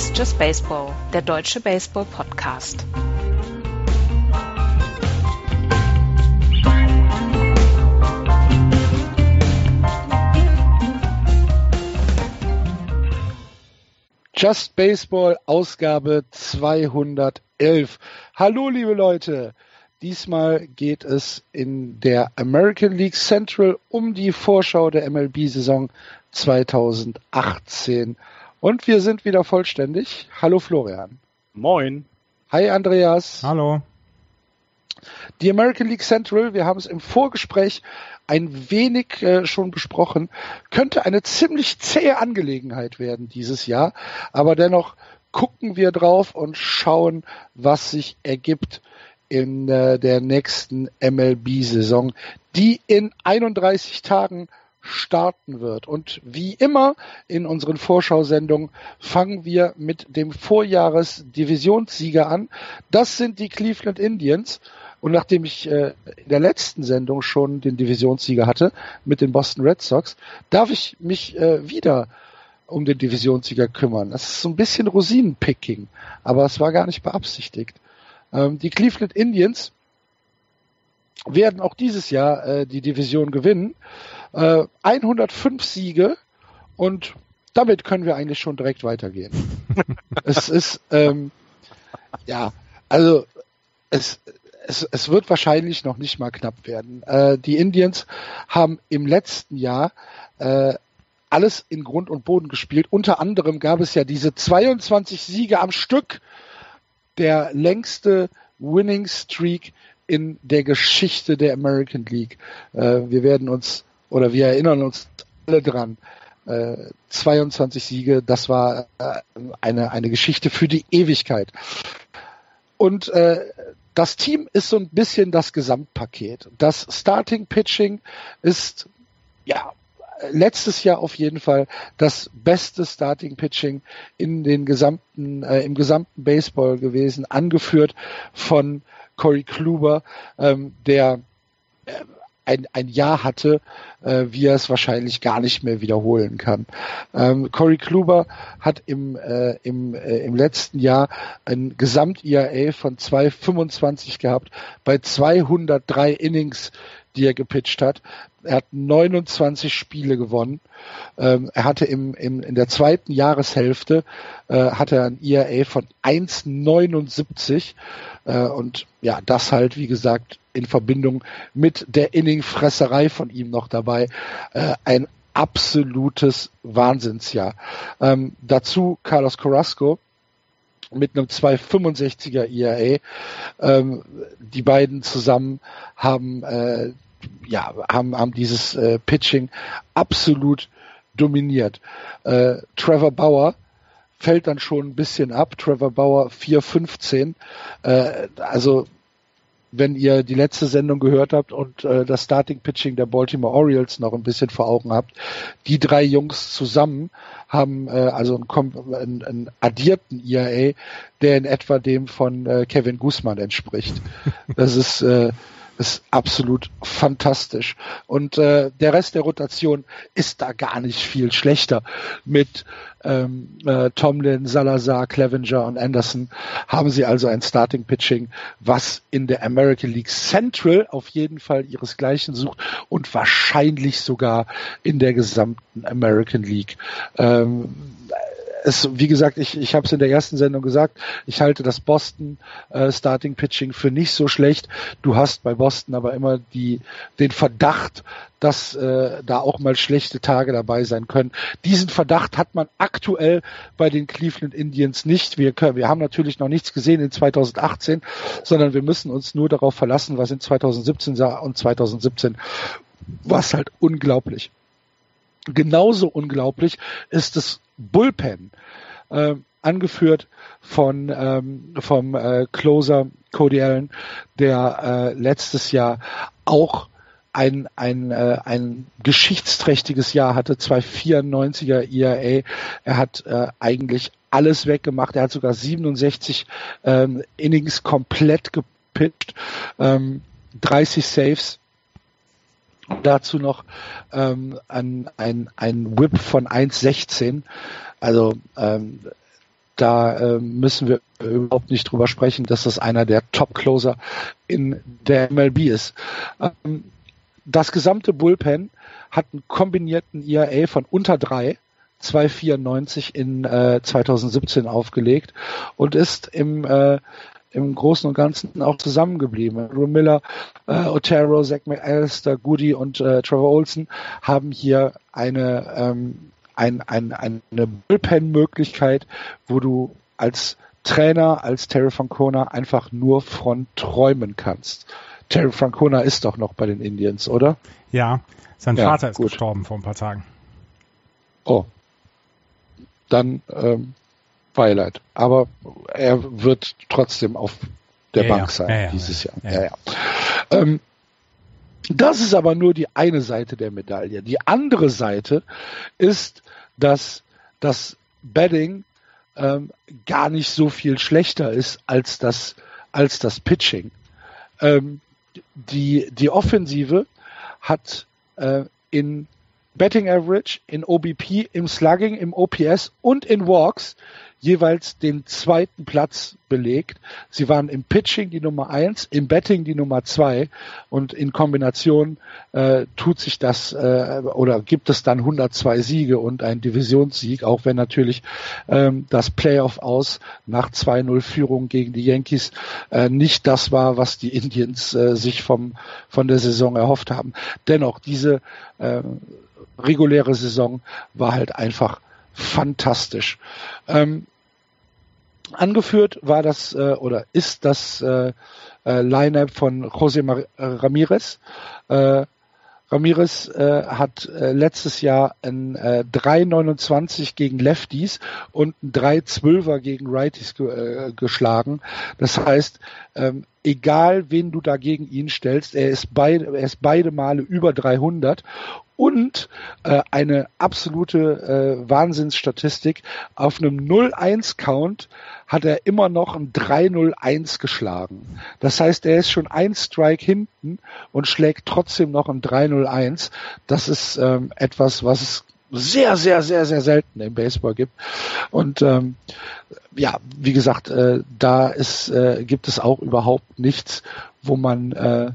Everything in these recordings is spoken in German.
Ist Just Baseball, der deutsche Baseball-Podcast. Just Baseball Ausgabe 211. Hallo liebe Leute, diesmal geht es in der American League Central um die Vorschau der MLB-Saison 2018. Und wir sind wieder vollständig. Hallo Florian. Moin. Hi Andreas. Hallo. Die American League Central, wir haben es im Vorgespräch ein wenig äh, schon besprochen, könnte eine ziemlich zähe Angelegenheit werden dieses Jahr. Aber dennoch gucken wir drauf und schauen, was sich ergibt in äh, der nächsten MLB-Saison, die in 31 Tagen starten wird. Und wie immer in unseren Vorschau-Sendungen fangen wir mit dem Vorjahres-Divisionssieger an. Das sind die Cleveland Indians. Und nachdem ich äh, in der letzten Sendung schon den Divisionssieger hatte mit den Boston Red Sox, darf ich mich äh, wieder um den Divisionssieger kümmern. Das ist so ein bisschen Rosinenpicking, aber es war gar nicht beabsichtigt. Ähm, die Cleveland Indians werden auch dieses Jahr äh, die Division gewinnen. Äh, 105 Siege und damit können wir eigentlich schon direkt weitergehen. es ist ähm, ja, also es, es, es wird wahrscheinlich noch nicht mal knapp werden. Äh, die Indians haben im letzten Jahr äh, alles in Grund und Boden gespielt. Unter anderem gab es ja diese 22 Siege am Stück, der längste Winning Streak in der Geschichte der American League. Äh, wir werden uns oder wir erinnern uns alle dran. Äh, 22 Siege, das war äh, eine, eine Geschichte für die Ewigkeit. Und äh, das Team ist so ein bisschen das Gesamtpaket. Das Starting Pitching ist ja letztes Jahr auf jeden Fall das beste Starting Pitching in den gesamten äh, im gesamten Baseball gewesen, angeführt von Corey Kluber, ähm, der äh, ein, ein Jahr hatte, äh, wie er es wahrscheinlich gar nicht mehr wiederholen kann. Ähm, Corey Kluber hat im, äh, im, äh, im letzten Jahr ein Gesamt-IAA von 2,25 gehabt bei 203 Innings, die er gepitcht hat. Er hat 29 Spiele gewonnen. Ähm, er hatte im, im, in der zweiten Jahreshälfte äh, hatte er ein IAA von 1,79 äh, und ja, das halt, wie gesagt, in Verbindung mit der Inningfresserei von ihm noch dabei. Äh, ein absolutes Wahnsinnsjahr. Ähm, dazu Carlos Carrasco mit einem 265er IAA. Ähm, die beiden zusammen haben äh, ja haben haben dieses äh, Pitching absolut dominiert. Äh, Trevor Bauer fällt dann schon ein bisschen ab. Trevor Bauer 4,15. Äh, also wenn ihr die letzte Sendung gehört habt und äh, das Starting Pitching der Baltimore Orioles noch ein bisschen vor Augen habt, die drei Jungs zusammen haben äh, also einen, einen, einen addierten IAA, der in etwa dem von äh, Kevin Guzman entspricht. Das ist äh, ist absolut fantastisch. Und äh, der Rest der Rotation ist da gar nicht viel schlechter. Mit ähm, äh, Tomlin, Salazar, Clevenger und Anderson haben sie also ein Starting Pitching, was in der American League Central auf jeden Fall ihresgleichen sucht und wahrscheinlich sogar in der gesamten American League. Ähm, es, wie gesagt, ich, ich habe es in der ersten Sendung gesagt, ich halte das Boston äh, Starting Pitching für nicht so schlecht. Du hast bei Boston aber immer die, den Verdacht, dass äh, da auch mal schlechte Tage dabei sein können. Diesen Verdacht hat man aktuell bei den Cleveland Indians nicht. Wir, können, wir haben natürlich noch nichts gesehen in 2018, sondern wir müssen uns nur darauf verlassen, was in 2017 sah und 2017 war es halt unglaublich. Genauso unglaublich ist das Bullpen, äh, angeführt von ähm, vom äh, Closer Cody Allen, der äh, letztes Jahr auch ein, ein, äh, ein geschichtsträchtiges Jahr hatte, 294er IAA. Er hat äh, eigentlich alles weggemacht. Er hat sogar 67 ähm, Innings komplett gepitcht, ähm, 30 Saves dazu noch ähm, ein, ein, ein Whip von 1,16. Also ähm, da äh, müssen wir überhaupt nicht drüber sprechen, dass das einer der Top-Closer in der MLB ist. Ähm, das gesamte Bullpen hat einen kombinierten ERA von unter drei. 2,94 in äh, 2017 aufgelegt und ist im äh, im Großen und Ganzen auch zusammengeblieben. Drew Miller, äh, Otero, Zach McAllister, Goody und äh, Trevor Olsen haben hier eine, ähm, ein, ein, eine Bullpen-Möglichkeit, wo du als Trainer, als Terry Francona einfach nur von träumen kannst. Terry Francona ist doch noch bei den Indians, oder? Ja, sein ja, Vater ist gut. gestorben vor ein paar Tagen. Oh. Dann ähm, Beileid. Aber er wird trotzdem auf der ja, Bank ja. sein ja, dieses Jahr. Ja, ähm, das ist aber nur die eine Seite der Medaille. Die andere Seite ist, dass das Betting ähm, gar nicht so viel schlechter ist als das, als das Pitching. Ähm, die, die Offensive hat äh, in Betting Average, in OBP, im Slugging, im OPS und in Walks jeweils den zweiten Platz belegt. Sie waren im Pitching die Nummer eins, im Betting die Nummer zwei und in Kombination äh, tut sich das äh, oder gibt es dann 102 Siege und ein Divisionssieg, auch wenn natürlich ähm, das Playoff aus nach 2-0 Führung gegen die Yankees äh, nicht das war, was die Indians äh, sich vom, von der Saison erhofft haben. Dennoch, diese äh, reguläre Saison war halt einfach fantastisch. Ähm, angeführt war das äh, oder ist das äh, äh, Line-up von José Mar äh, Ramirez. Äh, Ramirez äh, hat äh, letztes Jahr ein äh, 3,29 gegen Lefties und ein 3,12er gegen Righties ge äh, geschlagen. Das heißt, ähm, egal wen du dagegen ihn stellst, er ist beide, er ist beide Male über 300 und äh, eine absolute äh, Wahnsinnsstatistik. Auf einem 0-1-Count hat er immer noch ein 3-0-1 geschlagen. Das heißt, er ist schon ein Strike hinten und schlägt trotzdem noch ein 3-0-1. Das ist ähm, etwas, was sehr, sehr, sehr, sehr selten im Baseball gibt. Und ähm, ja, wie gesagt, äh, da ist, äh, gibt es auch überhaupt nichts, wo man äh,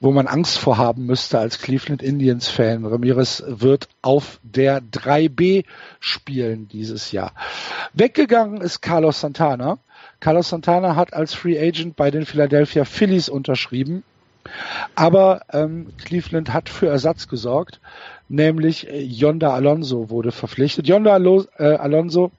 wo man Angst vor haben müsste als Cleveland Indians Fan. Ramirez wird auf der 3B spielen dieses Jahr. Weggegangen ist Carlos Santana. Carlos Santana hat als Free Agent bei den Philadelphia Phillies unterschrieben. Aber ähm, Cleveland hat für Ersatz gesorgt, nämlich äh, Yonda Alonso wurde verpflichtet. Yonda äh, Alonso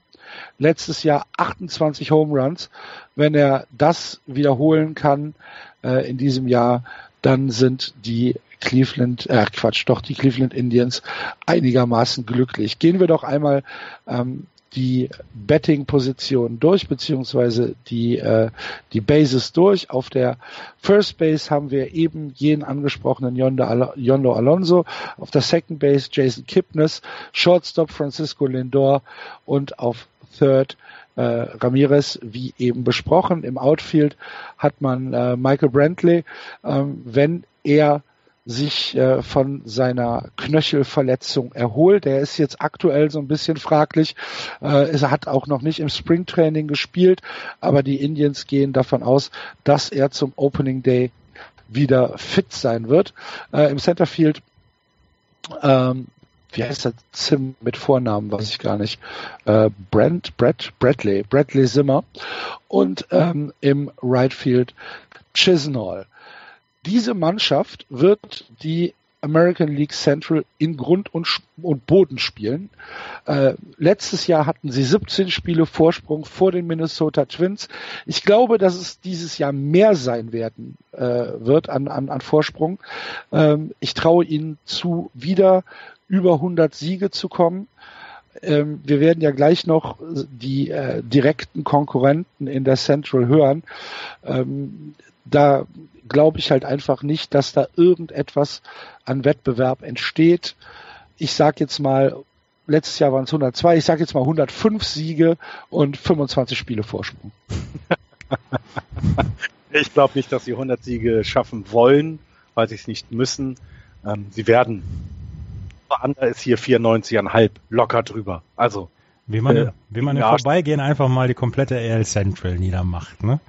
letztes Jahr 28 Home Runs. Wenn er das wiederholen kann äh, in diesem Jahr, dann sind die Cleveland, äh Quatsch, doch die Cleveland Indians einigermaßen glücklich. Gehen wir doch einmal ähm, die Betting-Position durch, beziehungsweise die, äh, die Bases durch. Auf der First Base haben wir eben jenen angesprochenen Yondo, Al Yondo Alonso, auf der Second Base Jason Kipnis, Shortstop Francisco Lindor und auf Third äh, Ramirez, wie eben besprochen. Im Outfield hat man äh, Michael Brantley. Ähm, wenn er sich äh, von seiner Knöchelverletzung erholt. Er ist jetzt aktuell so ein bisschen fraglich. Äh, er hat auch noch nicht im Springtraining gespielt, aber die Indians gehen davon aus, dass er zum Opening Day wieder fit sein wird. Äh, Im Centerfield ähm, wie heißt der Zim mit Vornamen, weiß ich gar nicht. Äh, Brent, Brett, Bradley, Bradley Zimmer und ähm, im Right Field Chisnall. Diese Mannschaft wird die American League Central in Grund und, und Boden spielen. Äh, letztes Jahr hatten sie 17 Spiele Vorsprung vor den Minnesota Twins. Ich glaube, dass es dieses Jahr mehr sein werden äh, wird an, an, an Vorsprung. Ähm, ich traue ihnen zu, wieder über 100 Siege zu kommen. Ähm, wir werden ja gleich noch die äh, direkten Konkurrenten in der Central hören. Ähm, da glaube ich halt einfach nicht, dass da irgendetwas an Wettbewerb entsteht. Ich sage jetzt mal, letztes Jahr waren es 102, ich sage jetzt mal 105 Siege und 25 Spiele Vorsprung. ich glaube nicht, dass sie 100 Siege schaffen wollen, weil sie es nicht müssen. Ähm, sie werden Ander ist hier 94,5 locker drüber. Also Wie man, äh, wie man im Vorbeigehen einfach mal die komplette AL Central niedermacht, ne?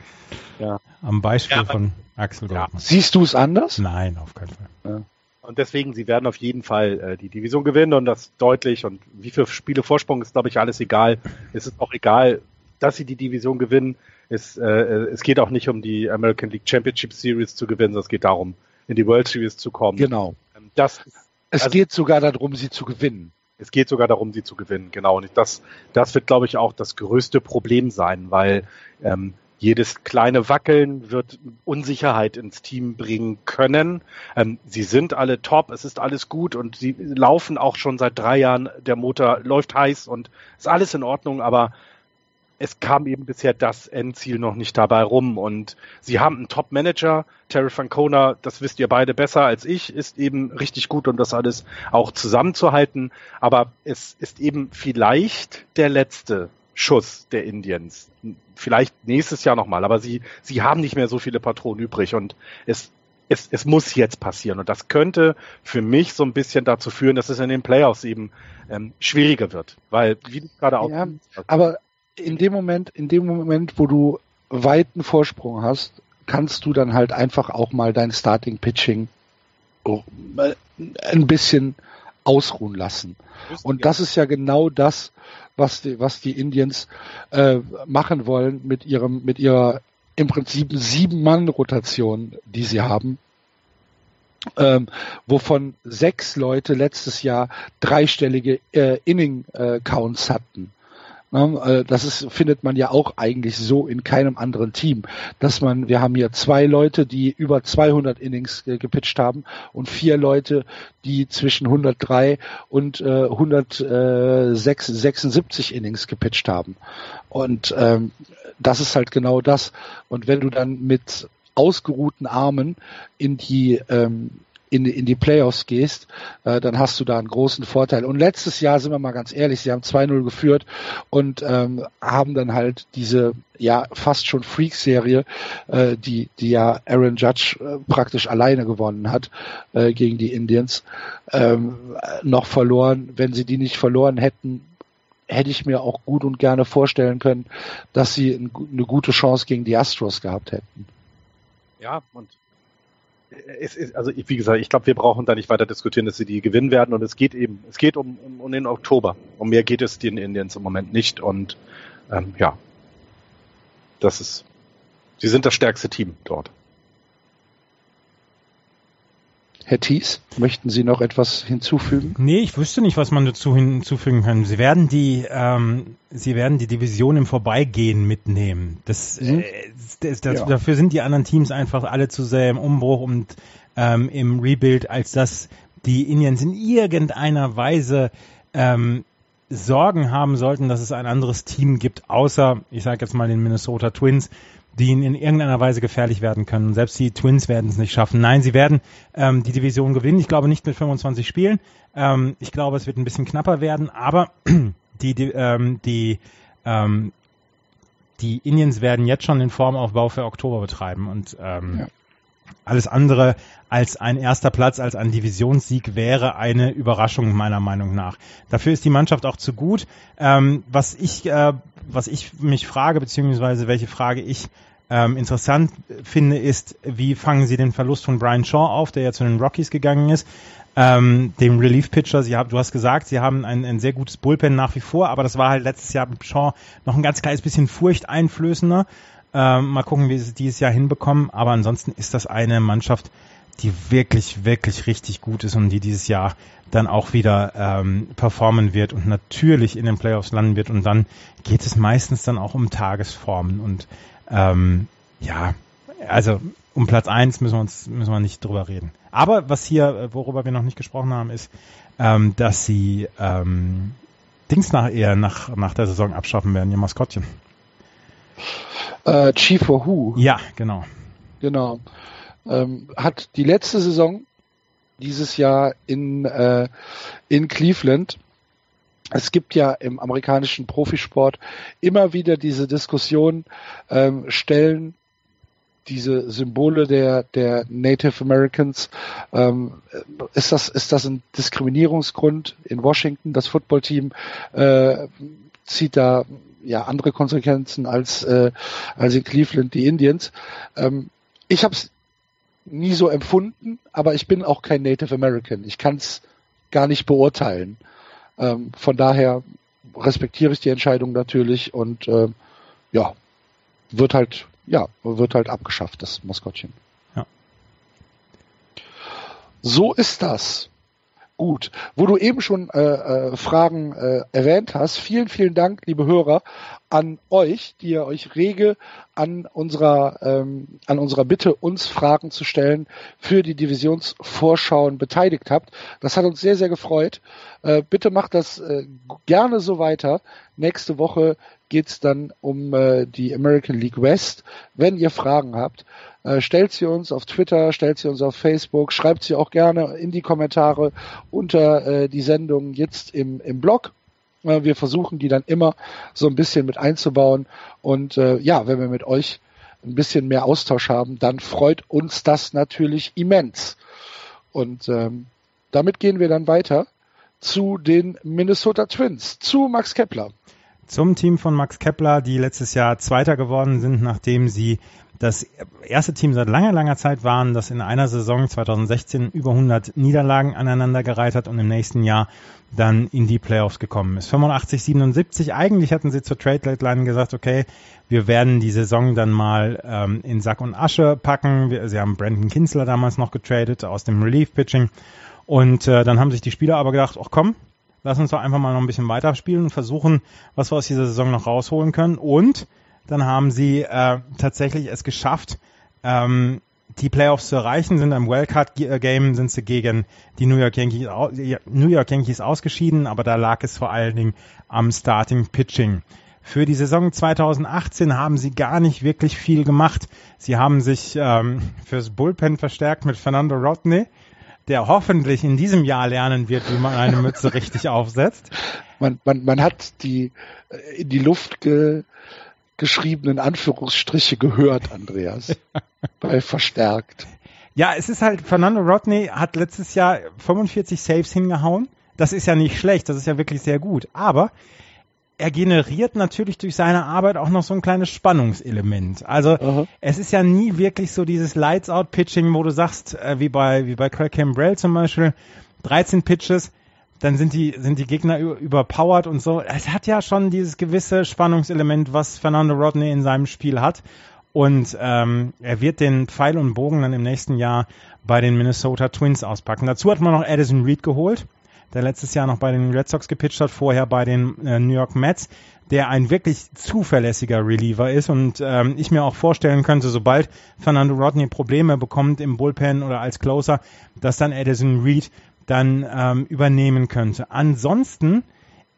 Ja. Am Beispiel ja, von Axel ja. Siehst du es anders? Nein, auf keinen Fall. Ja. Und deswegen, sie werden auf jeden Fall äh, die Division gewinnen und das deutlich. Und wie viele Spiele Vorsprung ist, glaube ich, alles egal. Es ist auch egal, dass sie die Division gewinnen. Es, äh, es geht auch nicht um die American League Championship Series zu gewinnen, sondern es geht darum, in die World Series zu kommen. Genau. Ähm, das, es also, geht sogar darum, sie zu gewinnen. Es geht sogar darum, sie zu gewinnen, genau. Und das, das wird, glaube ich, auch das größte Problem sein, weil ähm, jedes kleine Wackeln wird Unsicherheit ins Team bringen können. Ähm, sie sind alle top, es ist alles gut und sie laufen auch schon seit drei Jahren. Der Motor läuft heiß und ist alles in Ordnung, aber es kam eben bisher das Endziel noch nicht dabei rum. Und sie haben einen Top-Manager, Terry Francona, das wisst ihr beide besser als ich, ist eben richtig gut, um das alles auch zusammenzuhalten. Aber es ist eben vielleicht der letzte Schuss der Indians. Vielleicht nächstes Jahr nochmal, aber sie, sie haben nicht mehr so viele Patronen übrig und es, es, es muss jetzt passieren. Und das könnte für mich so ein bisschen dazu führen, dass es in den Playoffs eben ähm, schwieriger wird. Weil, wie du gerade auch. Ja, aber in dem Moment, in dem Moment, wo du weiten Vorsprung hast, kannst du dann halt einfach auch mal dein Starting Pitching ein bisschen ausruhen lassen. Und das ist ja genau das, was die, was die Indians äh, machen wollen mit ihrem, mit ihrer im Prinzip sieben Mann Rotation, die sie haben. Ähm, wovon sechs Leute letztes Jahr dreistellige äh, Inning äh, Counts hatten. Ne? Äh, das ist, findet man ja auch eigentlich so in keinem anderen Team, dass man, wir haben hier zwei Leute, die über 200 Innings gepitcht haben und vier Leute, die zwischen 103 und äh, 176 Innings gepitcht haben. Und ähm, das ist halt genau das. Und wenn du dann mit ausgeruhten Armen in die ähm, in, in die Playoffs gehst, äh, dann hast du da einen großen Vorteil. Und letztes Jahr, sind wir mal ganz ehrlich, sie haben 2-0 geführt und ähm, haben dann halt diese ja fast schon Freak-Serie, äh, die, die ja Aaron Judge äh, praktisch alleine gewonnen hat äh, gegen die Indians, ähm, noch verloren. Wenn sie die nicht verloren hätten, hätte ich mir auch gut und gerne vorstellen können, dass sie ein, eine gute Chance gegen die Astros gehabt hätten. Ja, und ist, also wie gesagt, ich glaube, wir brauchen da nicht weiter diskutieren, dass sie die gewinnen werden. Und es geht eben, es geht um, um, um den Oktober. Um mehr geht es den Indians im Moment nicht. Und ähm, ja, das ist, sie sind das stärkste Team dort. Herr Thies, möchten Sie noch etwas hinzufügen? Nee, ich wüsste nicht, was man dazu hinzufügen kann. Sie werden die, ähm, Sie werden die Division im Vorbeigehen mitnehmen. Das, äh, das, das ja. Dafür sind die anderen Teams einfach alle zu sehr im Umbruch und ähm, im Rebuild, als dass die Indians in irgendeiner Weise ähm, Sorgen haben sollten, dass es ein anderes Team gibt, außer, ich sage jetzt mal den Minnesota Twins, die ihnen in irgendeiner Weise gefährlich werden können. Selbst die Twins werden es nicht schaffen. Nein, sie werden ähm, die Division gewinnen. Ich glaube nicht mit 25 Spielen. Ähm, ich glaube, es wird ein bisschen knapper werden, aber die, die, ähm, die, ähm, die Indians werden jetzt schon den Formaufbau für Oktober betreiben und ähm, ja. Alles andere als ein erster Platz, als ein Divisionssieg wäre eine Überraschung meiner Meinung nach. Dafür ist die Mannschaft auch zu gut. Ähm, was ich äh, was ich mich frage, beziehungsweise welche Frage ich ähm, interessant finde, ist, wie fangen Sie den Verlust von Brian Shaw auf, der ja zu den Rockies gegangen ist, ähm, dem Relief-Pitcher. Sie haben, du hast gesagt, Sie haben ein, ein sehr gutes Bullpen nach wie vor, aber das war halt letztes Jahr mit Shaw noch ein ganz kleines bisschen furchteinflößender. Ähm, mal gucken, wie sie es dieses Jahr hinbekommen. Aber ansonsten ist das eine Mannschaft, die wirklich, wirklich richtig gut ist und die dieses Jahr dann auch wieder ähm, performen wird und natürlich in den Playoffs landen wird. Und dann geht es meistens dann auch um Tagesformen. Und ähm, ja, also um Platz eins müssen wir uns müssen wir nicht drüber reden. Aber was hier, worüber wir noch nicht gesprochen haben, ist, ähm, dass sie ähm, Dings nach eher nach, nach der Saison abschaffen werden, ihr Maskottchen. Äh, Chief Who. Ja, genau. Genau ähm, hat die letzte Saison dieses Jahr in, äh, in Cleveland es gibt ja im amerikanischen Profisport immer wieder diese Diskussion, ähm, stellen diese Symbole der, der Native Americans, ähm, ist das, ist das ein Diskriminierungsgrund in Washington? Das Footballteam äh, zieht da ja andere Konsequenzen als, äh, als in Cleveland die Indians. Ähm, ich habe es nie so empfunden, aber ich bin auch kein Native American. Ich kann es gar nicht beurteilen. Ähm, von daher respektiere ich die Entscheidung natürlich und äh, ja, wird halt, ja, wird halt abgeschafft, das Maskottchen. Ja. So ist das. Gut, wo du eben schon äh, äh, Fragen äh, erwähnt hast, vielen, vielen Dank, liebe Hörer, an euch, die ihr euch rege an unserer, ähm, an unserer Bitte, uns Fragen zu stellen, für die Divisionsvorschauen beteiligt habt. Das hat uns sehr, sehr gefreut. Äh, bitte macht das äh, gerne so weiter. Nächste Woche geht's dann um äh, die American League West. Wenn ihr Fragen habt, äh, stellt sie uns auf Twitter, stellt sie uns auf Facebook, schreibt sie auch gerne in die Kommentare unter äh, die Sendung jetzt im, im Blog. Äh, wir versuchen die dann immer so ein bisschen mit einzubauen. Und äh, ja, wenn wir mit euch ein bisschen mehr Austausch haben, dann freut uns das natürlich immens. Und ähm, damit gehen wir dann weiter zu den Minnesota Twins, zu Max Kepler. Zum Team von Max Kepler, die letztes Jahr Zweiter geworden sind, nachdem sie das erste Team seit langer, langer Zeit waren, das in einer Saison 2016 über 100 Niederlagen aneinandergereiht hat und im nächsten Jahr dann in die Playoffs gekommen ist. 85, 77. Eigentlich hatten sie zur Trade Deadline gesagt, okay, wir werden die Saison dann mal ähm, in Sack und Asche packen. Wir, sie haben Brandon Kinsler damals noch getradet aus dem Relief Pitching. Und äh, dann haben sich die Spieler aber gedacht, ach komm, lass uns doch einfach mal noch ein bisschen weiterspielen und versuchen, was wir aus dieser Saison noch rausholen können. Und dann haben sie äh, tatsächlich es geschafft, ähm, die Playoffs zu erreichen, sind im Wildcard-Game, sind sie gegen die New York, Yankees, New York Yankees ausgeschieden, aber da lag es vor allen Dingen am Starting Pitching. Für die Saison 2018 haben sie gar nicht wirklich viel gemacht. Sie haben sich ähm, fürs Bullpen verstärkt mit Fernando Rodney, der hoffentlich in diesem Jahr lernen wird, wie man eine Mütze richtig aufsetzt. Man, man, man hat die äh, in die Luft ge, geschriebenen Anführungsstriche gehört, Andreas. bei verstärkt. Ja, es ist halt, Fernando Rodney hat letztes Jahr 45 Saves hingehauen. Das ist ja nicht schlecht, das ist ja wirklich sehr gut. Aber er generiert natürlich durch seine Arbeit auch noch so ein kleines Spannungselement. Also Aha. es ist ja nie wirklich so dieses Lights-Out-Pitching, wo du sagst, äh, wie bei wie bei Craig Cambrell zum Beispiel, 13 Pitches, dann sind die, sind die Gegner überpowered und so. Es hat ja schon dieses gewisse Spannungselement, was Fernando Rodney in seinem Spiel hat. Und ähm, er wird den Pfeil und Bogen dann im nächsten Jahr bei den Minnesota Twins auspacken. Dazu hat man noch Addison Reed geholt, der letztes Jahr noch bei den Red Sox gepitcht hat, vorher bei den äh, New York Mets, der ein wirklich zuverlässiger Reliever ist und ähm, ich mir auch vorstellen könnte, sobald Fernando Rodney Probleme bekommt im Bullpen oder als Closer, dass dann Addison Reed dann ähm, übernehmen könnte. Ansonsten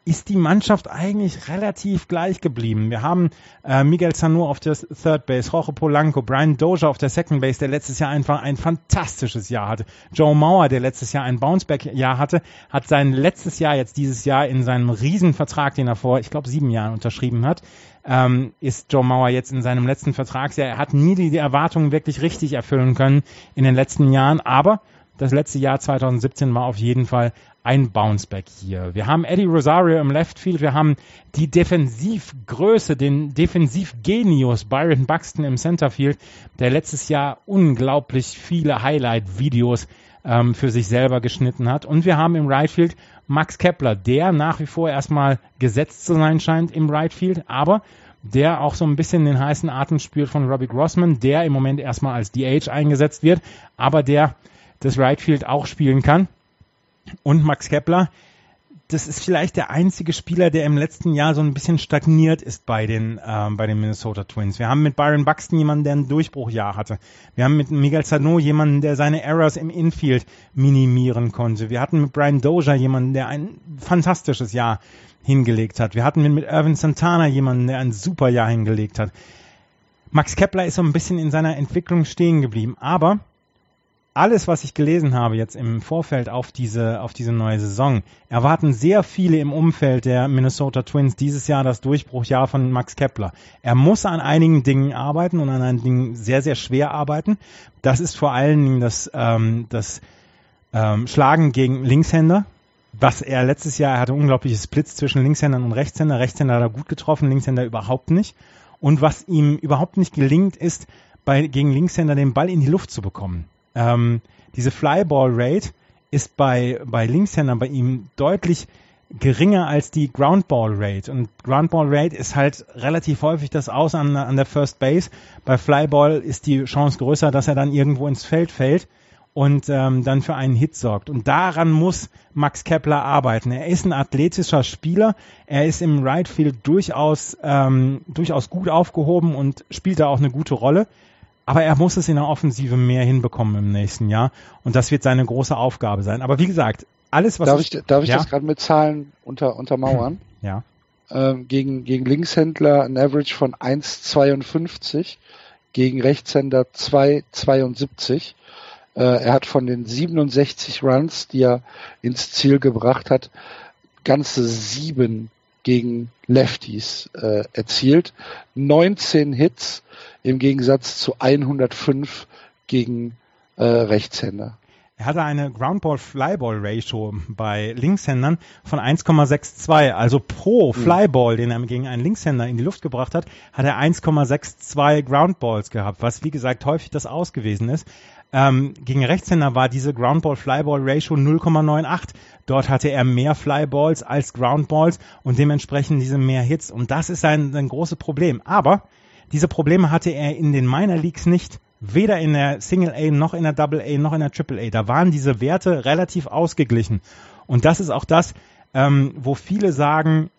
ist die Mannschaft eigentlich relativ gleich geblieben. Wir haben äh, Miguel Sano auf der Third Base, Jorge Polanco, Brian Dozier auf der Second Base, der letztes Jahr einfach ein fantastisches Jahr hatte. Joe Mauer, der letztes Jahr ein Bounceback-Jahr hatte, hat sein letztes Jahr jetzt dieses Jahr in seinem Riesenvertrag, den er vor, ich glaube, sieben Jahren unterschrieben hat, ähm, ist Joe Mauer jetzt in seinem letzten Vertragsjahr. Er hat nie die, die Erwartungen wirklich richtig erfüllen können in den letzten Jahren, aber das letzte Jahr 2017 war auf jeden Fall ein Bounceback hier. Wir haben Eddie Rosario im Left Field, wir haben die Defensivgröße, den Defensivgenius Byron Buxton im Centerfield, der letztes Jahr unglaublich viele Highlight-Videos ähm, für sich selber geschnitten hat. Und wir haben im Right Field Max Kepler, der nach wie vor erstmal gesetzt zu sein scheint im Right Field, aber der auch so ein bisschen den heißen Atem spürt von Robbie Grossman, der im Moment erstmal als DH eingesetzt wird, aber der das Right Field auch spielen kann. Und Max Kepler, das ist vielleicht der einzige Spieler, der im letzten Jahr so ein bisschen stagniert ist bei den, ähm, bei den Minnesota Twins. Wir haben mit Byron Buxton jemanden, der ein Durchbruchjahr hatte. Wir haben mit Miguel Sano jemanden, der seine Errors im Infield minimieren konnte. Wir hatten mit Brian Dozier jemanden, der ein fantastisches Jahr hingelegt hat. Wir hatten mit, Irvin Santana jemanden, der ein super Jahr hingelegt hat. Max Kepler ist so ein bisschen in seiner Entwicklung stehen geblieben, aber alles, was ich gelesen habe jetzt im Vorfeld auf diese, auf diese neue Saison, erwarten sehr viele im Umfeld der Minnesota Twins dieses Jahr das Durchbruchjahr von Max Kepler. Er muss an einigen Dingen arbeiten und an einigen Dingen sehr, sehr schwer arbeiten. Das ist vor allen Dingen das, ähm, das ähm, Schlagen gegen Linkshänder. was er letztes Jahr, er hatte unglaubliche Splits zwischen Linkshändern und Rechtshänder. Rechtshänder hat er gut getroffen, Linkshänder überhaupt nicht. Und was ihm überhaupt nicht gelingt, ist, bei, gegen Linkshänder den Ball in die Luft zu bekommen. Ähm, diese Flyball Rate ist bei, bei Linkshändern bei ihm deutlich geringer als die Groundball Rate. Und Groundball Rate ist halt relativ häufig das Aus an, an der First Base. Bei Flyball ist die Chance größer, dass er dann irgendwo ins Feld fällt und ähm, dann für einen Hit sorgt. Und daran muss Max Kepler arbeiten. Er ist ein athletischer Spieler. Er ist im Right Field durchaus, ähm, durchaus gut aufgehoben und spielt da auch eine gute Rolle. Aber er muss es in der Offensive mehr hinbekommen im nächsten Jahr. Und das wird seine große Aufgabe sein. Aber wie gesagt, alles, was. Darf ich, darf ich ja? das gerade mit Zahlen unter, untermauern? Ja. Ähm, gegen, gegen Linkshändler ein Average von 1,52, gegen Rechtshänder 2,72. Äh, er hat von den 67 Runs, die er ins Ziel gebracht hat, ganze sieben gegen Lefties äh, erzielt. 19 Hits im Gegensatz zu 105 gegen äh, Rechtshänder. Er hatte eine Groundball-Flyball-Ratio bei Linkshändern von 1,62. Also pro hm. Flyball, den er gegen einen Linkshänder in die Luft gebracht hat, hat er 1,62 Groundballs gehabt, was wie gesagt häufig das Aus gewesen ist. Ähm, gegen Rechtshänder war diese Groundball-Flyball-Ratio 0,98. Dort hatte er mehr Flyballs als Groundballs und dementsprechend diese mehr Hits. Und das ist ein, ein großes Problem. Aber diese Probleme hatte er in den Minor Leagues nicht. Weder in der Single A noch in der Double A noch in der Triple A. Da waren diese Werte relativ ausgeglichen. Und das ist auch das, ähm, wo viele sagen,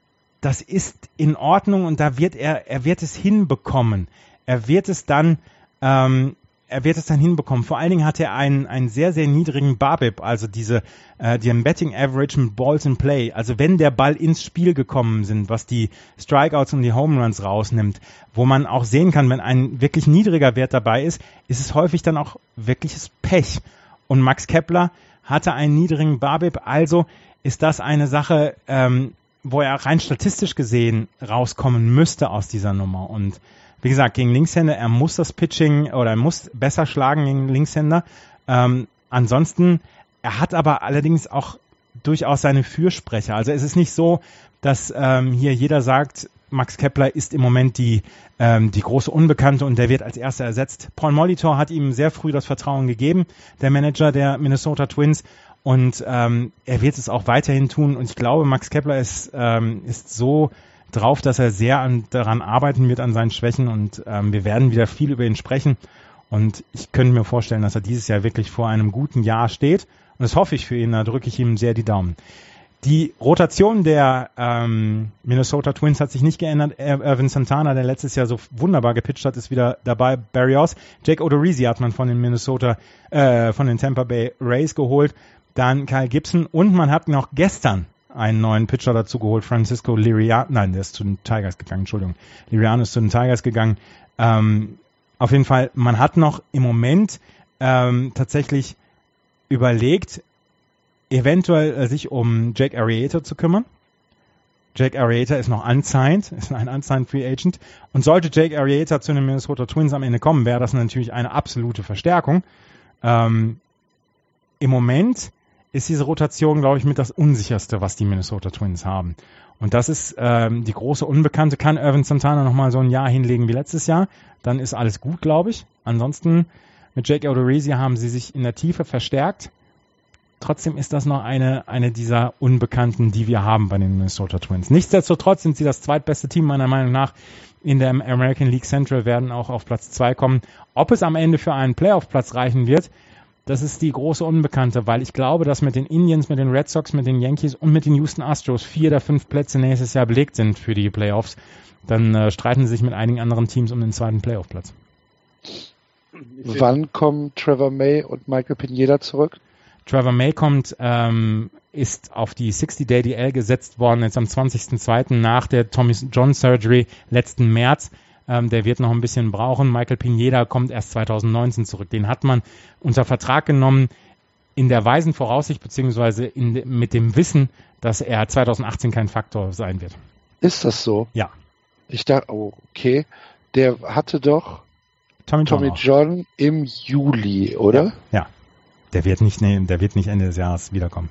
das ist in Ordnung und da wird er, er wird es hinbekommen. Er wird es dann ähm, er wird es dann hinbekommen. Vor allen Dingen hat er einen, einen sehr, sehr niedrigen Barbip, also diese, äh, die Betting Average mit Balls in Play. Also wenn der Ball ins Spiel gekommen sind, was die Strikeouts und die Home Runs rausnimmt, wo man auch sehen kann, wenn ein wirklich niedriger Wert dabei ist, ist es häufig dann auch wirkliches Pech. Und Max Kepler hatte einen niedrigen Barbip, also ist das eine Sache, ähm, wo er rein statistisch gesehen rauskommen müsste aus dieser Nummer. Und wie gesagt, gegen Linkshänder, er muss das Pitching oder er muss besser schlagen gegen Linkshänder. Ähm, ansonsten, er hat aber allerdings auch durchaus seine Fürsprecher. Also es ist nicht so, dass ähm, hier jeder sagt, Max Kepler ist im Moment die, ähm, die große Unbekannte und der wird als erster ersetzt. Paul Molitor hat ihm sehr früh das Vertrauen gegeben, der Manager der Minnesota Twins. Und ähm, er wird es auch weiterhin tun. Und ich glaube, Max Kepler ist, ähm, ist so drauf, dass er sehr an, daran arbeiten wird, an seinen Schwächen und ähm, wir werden wieder viel über ihn sprechen. Und ich könnte mir vorstellen, dass er dieses Jahr wirklich vor einem guten Jahr steht. Und das hoffe ich für ihn, da drücke ich ihm sehr die Daumen. Die Rotation der ähm, Minnesota Twins hat sich nicht geändert. Irvin Santana, der letztes Jahr so wunderbar gepitcht hat, ist wieder dabei. Barry Oz. Jake Odorizzi hat man von den Minnesota, äh, von den Tampa Bay Rays geholt. Dann Kyle Gibson und man hat noch gestern einen neuen Pitcher dazu geholt, Francisco Liriano, nein, der ist zu den Tigers gegangen, Entschuldigung, Liriano ist zu den Tigers gegangen. Ähm, auf jeden Fall, man hat noch im Moment ähm, tatsächlich überlegt, eventuell äh, sich um Jake Arrieta zu kümmern. Jake Arrieta ist noch unsigned, ist ein unsigned Free Agent. Und sollte Jake Arrieta zu den Minnesota Twins am Ende kommen, wäre das natürlich eine absolute Verstärkung. Ähm, Im Moment ist diese Rotation, glaube ich, mit das unsicherste, was die Minnesota Twins haben. Und das ist ähm, die große Unbekannte. Kann Irvin Santana nochmal so ein Jahr hinlegen wie letztes Jahr, dann ist alles gut, glaube ich. Ansonsten mit Jake Odorizzi haben sie sich in der Tiefe verstärkt. Trotzdem ist das noch eine, eine dieser Unbekannten, die wir haben bei den Minnesota Twins. Nichtsdestotrotz sind sie das zweitbeste Team meiner Meinung nach in der American League Central, werden auch auf Platz zwei kommen. Ob es am Ende für einen Playoff-Platz reichen wird, das ist die große Unbekannte, weil ich glaube, dass mit den Indians, mit den Red Sox, mit den Yankees und mit den Houston Astros vier der fünf Plätze nächstes Jahr belegt sind für die Playoffs. Dann äh, streiten sie sich mit einigen anderen Teams um den zweiten Playoff-Platz. Wann kommen Trevor May und Michael Pineda zurück? Trevor May kommt, ähm, ist auf die 60-Day DL gesetzt worden, jetzt am 20.02. nach der Tommy John Surgery letzten März. Ähm, der wird noch ein bisschen brauchen. Michael Pineda kommt erst 2019 zurück. Den hat man unter Vertrag genommen in der weisen Voraussicht beziehungsweise in, mit dem Wissen, dass er 2018 kein Faktor sein wird. Ist das so? Ja. Ich dachte, oh, okay. Der hatte doch Tommy, Tommy John im Juli, oder? Ja. ja. Der wird nicht, nee, der wird nicht Ende des Jahres wiederkommen.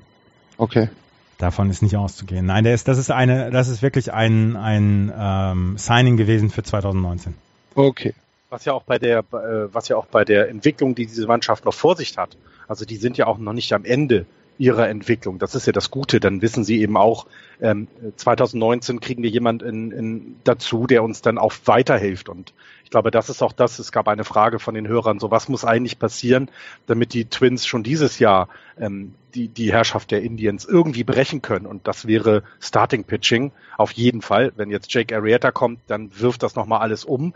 Okay. Davon ist nicht auszugehen. Nein, der ist, das ist eine, das ist wirklich ein, ein ähm, Signing gewesen für 2019. Okay. Was ja auch bei der, äh, was ja auch bei der Entwicklung, die diese Mannschaft noch vor sich hat. Also die sind ja auch noch nicht am Ende ihrer Entwicklung. Das ist ja das Gute. Dann wissen sie eben auch, ähm, 2019 kriegen wir jemanden in, in, dazu, der uns dann auch weiterhilft. Und ich glaube, das ist auch das. Es gab eine Frage von den Hörern, so was muss eigentlich passieren, damit die Twins schon dieses Jahr ähm, die, die Herrschaft der Indians irgendwie brechen können. Und das wäre Starting Pitching. Auf jeden Fall. Wenn jetzt Jake Arrieta kommt, dann wirft das nochmal alles um.